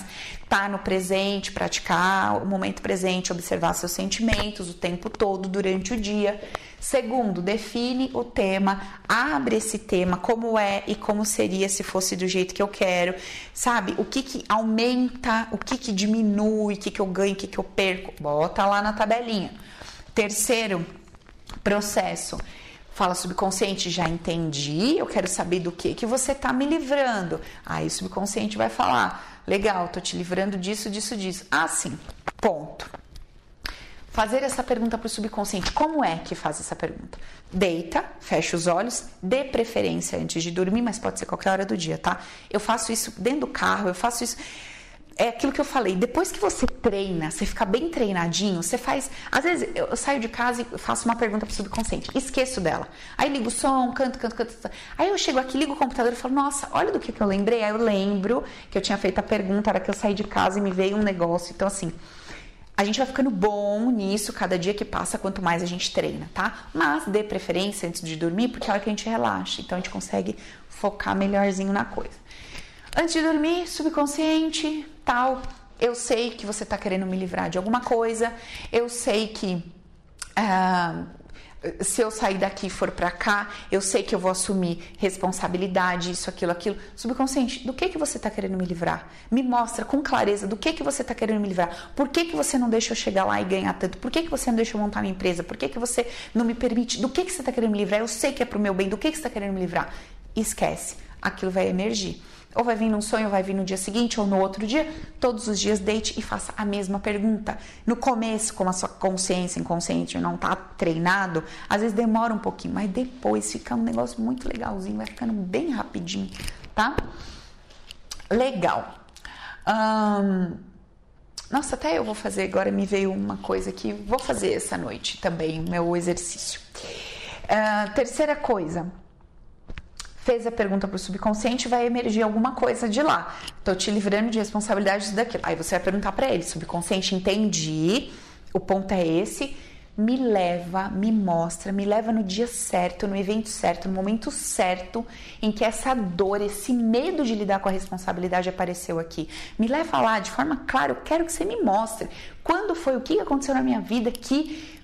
Tá no presente, praticar o momento presente, observar seus sentimentos o tempo todo durante o dia. Segundo, define o tema, abre esse tema, como é e como seria se fosse do jeito que eu quero, sabe? O que que aumenta, o que que diminui, o que que eu ganho, o que que eu perco, bota lá na tabelinha. Terceiro processo, fala subconsciente, já entendi, eu quero saber do que que você está me livrando. Aí o subconsciente vai falar, legal, tô te livrando disso, disso, disso. Ah, sim, ponto. Fazer essa pergunta para o subconsciente. Como é que faz essa pergunta? Deita, fecha os olhos, dê preferência antes de dormir, mas pode ser qualquer hora do dia, tá? Eu faço isso dentro do carro, eu faço isso é aquilo que eu falei, depois que você treina, você fica bem treinadinho, você faz. Às vezes eu saio de casa e faço uma pergunta pro subconsciente, esqueço dela. Aí ligo o som, canto, canto, canto. Aí eu chego aqui, ligo o computador e falo, nossa, olha do que, que eu lembrei. Aí eu lembro que eu tinha feito a pergunta, era que eu saí de casa e me veio um negócio. Então, assim, a gente vai ficando bom nisso cada dia que passa, quanto mais a gente treina, tá? Mas dê preferência antes de dormir, porque é a hora que a gente relaxa, então a gente consegue focar melhorzinho na coisa. Antes de dormir, subconsciente, tal, eu sei que você está querendo me livrar de alguma coisa, eu sei que ah, se eu sair daqui e for para cá, eu sei que eu vou assumir responsabilidade, isso, aquilo, aquilo. Subconsciente, do que que você está querendo me livrar? Me mostra com clareza do que que você está querendo me livrar. Por que que você não deixa eu chegar lá e ganhar tanto? Por que que você não deixa eu montar minha empresa? Por que que você não me permite? Do que que você está querendo me livrar? Eu sei que é pro meu bem. Do que que você está querendo me livrar? Esquece. Aquilo vai emergir. Ou vai vir num sonho, ou vai vir no dia seguinte, ou no outro dia. Todos os dias deite e faça a mesma pergunta. No começo, como a sua consciência inconsciente não está treinado, às vezes demora um pouquinho, mas depois fica um negócio muito legalzinho, vai ficando bem rapidinho, tá? Legal. nossa, até eu vou fazer agora, me veio uma coisa que vou fazer essa noite também, meu exercício. Uh, terceira coisa, fez a pergunta para o subconsciente, vai emergir alguma coisa de lá. Tô te livrando de responsabilidades daquilo. Aí você vai perguntar para ele, subconsciente, entendi, o ponto é esse, me leva, me mostra, me leva no dia certo, no evento certo, no momento certo em que essa dor, esse medo de lidar com a responsabilidade apareceu aqui. Me leva lá de forma clara, eu quero que você me mostre quando foi, o que aconteceu na minha vida que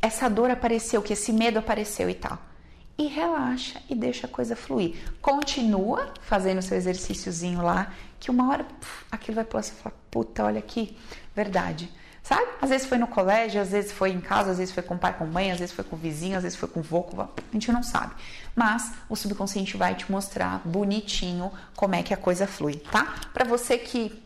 essa dor apareceu, que esse medo apareceu e tal e relaxa e deixa a coisa fluir. Continua fazendo seu exercíciozinho lá, que uma hora puf, aquilo vai pular, você fala, puta, olha aqui, verdade. Sabe? Às vezes foi no colégio, às vezes foi em casa, às vezes foi com o pai, com a mãe, às vezes foi com o vizinho, às vezes foi com o vô, com a gente não sabe. Mas o subconsciente vai te mostrar bonitinho como é que a coisa flui, tá? Para você que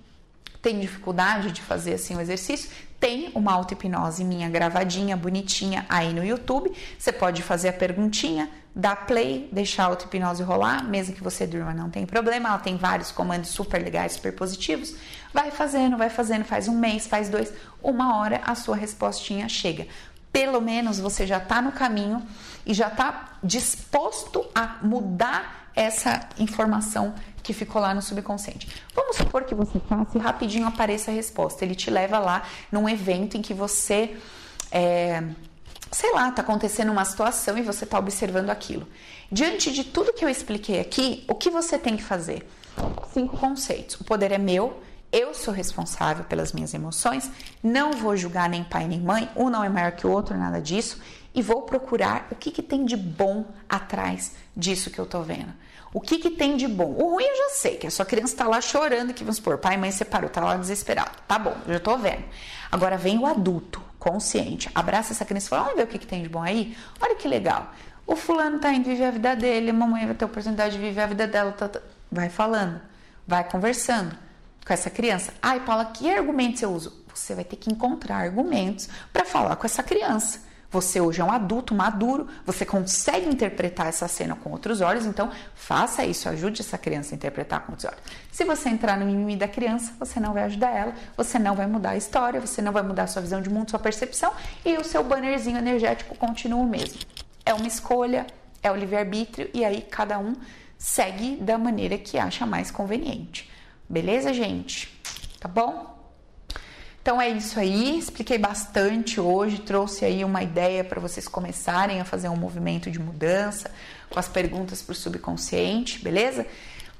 tem dificuldade de fazer assim o exercício, tem uma auto-hipnose minha gravadinha, bonitinha aí no YouTube. Você pode fazer a perguntinha, dar play, deixar a auto-hipnose rolar, mesmo que você durma, não tem problema. Ela tem vários comandos super legais, super positivos. Vai fazendo, vai fazendo, faz um mês, faz dois, uma hora a sua respostinha chega. Pelo menos você já está no caminho e já está disposto a mudar essa informação que ficou lá no subconsciente. Vamos supor que você faça e rapidinho apareça a resposta. Ele te leva lá num evento em que você, é, sei lá, está acontecendo uma situação e você está observando aquilo. Diante de tudo que eu expliquei aqui, o que você tem que fazer? Cinco conceitos. O poder é meu. Eu sou responsável pelas minhas emoções, não vou julgar nem pai nem mãe, um não é maior que o outro, nada disso, e vou procurar o que, que tem de bom atrás disso que eu tô vendo. O que, que tem de bom? O ruim eu já sei, que a sua criança está lá chorando, que vamos supor, pai e mãe separou, tá lá desesperado. Tá bom, já tô vendo. Agora vem o adulto, consciente, abraça essa criança e fala: vamos ver o que, que tem de bom aí? Olha que legal. O fulano tá indo viver a vida dele, a mamãe vai ter a oportunidade de viver a vida dela. Tá, tá. Vai falando, vai conversando com essa criança. Ai, Paula, que argumentos eu uso? Você vai ter que encontrar argumentos para falar com essa criança. Você hoje é um adulto maduro, você consegue interpretar essa cena com outros olhos, então faça isso, ajude essa criança a interpretar com outros olhos. Se você entrar no mimimi da criança, você não vai ajudar ela, você não vai mudar a história, você não vai mudar a sua visão de mundo, sua percepção e o seu bannerzinho energético continua o mesmo. É uma escolha, é o livre-arbítrio e aí cada um segue da maneira que acha mais conveniente. Beleza, gente? Tá bom? Então é isso aí, expliquei bastante hoje, trouxe aí uma ideia para vocês começarem a fazer um movimento de mudança com as perguntas para o subconsciente, beleza?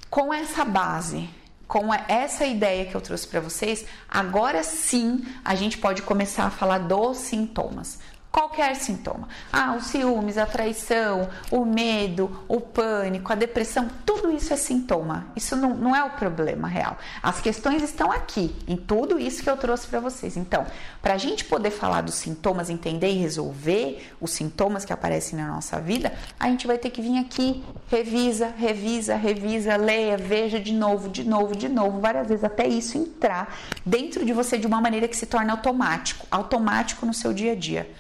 Com essa base, com essa ideia que eu trouxe para vocês, agora sim a gente pode começar a falar dos sintomas qualquer sintoma. Ah, os ciúmes, a traição, o medo, o pânico, a depressão, tudo isso é sintoma. Isso não, não é o problema real. As questões estão aqui, em tudo isso que eu trouxe para vocês. Então, para a gente poder falar dos sintomas, entender e resolver os sintomas que aparecem na nossa vida, a gente vai ter que vir aqui, revisa, revisa, revisa, leia, veja de novo, de novo, de novo, várias vezes, até isso entrar dentro de você de uma maneira que se torne automático, automático no seu dia a dia.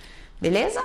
Beleza?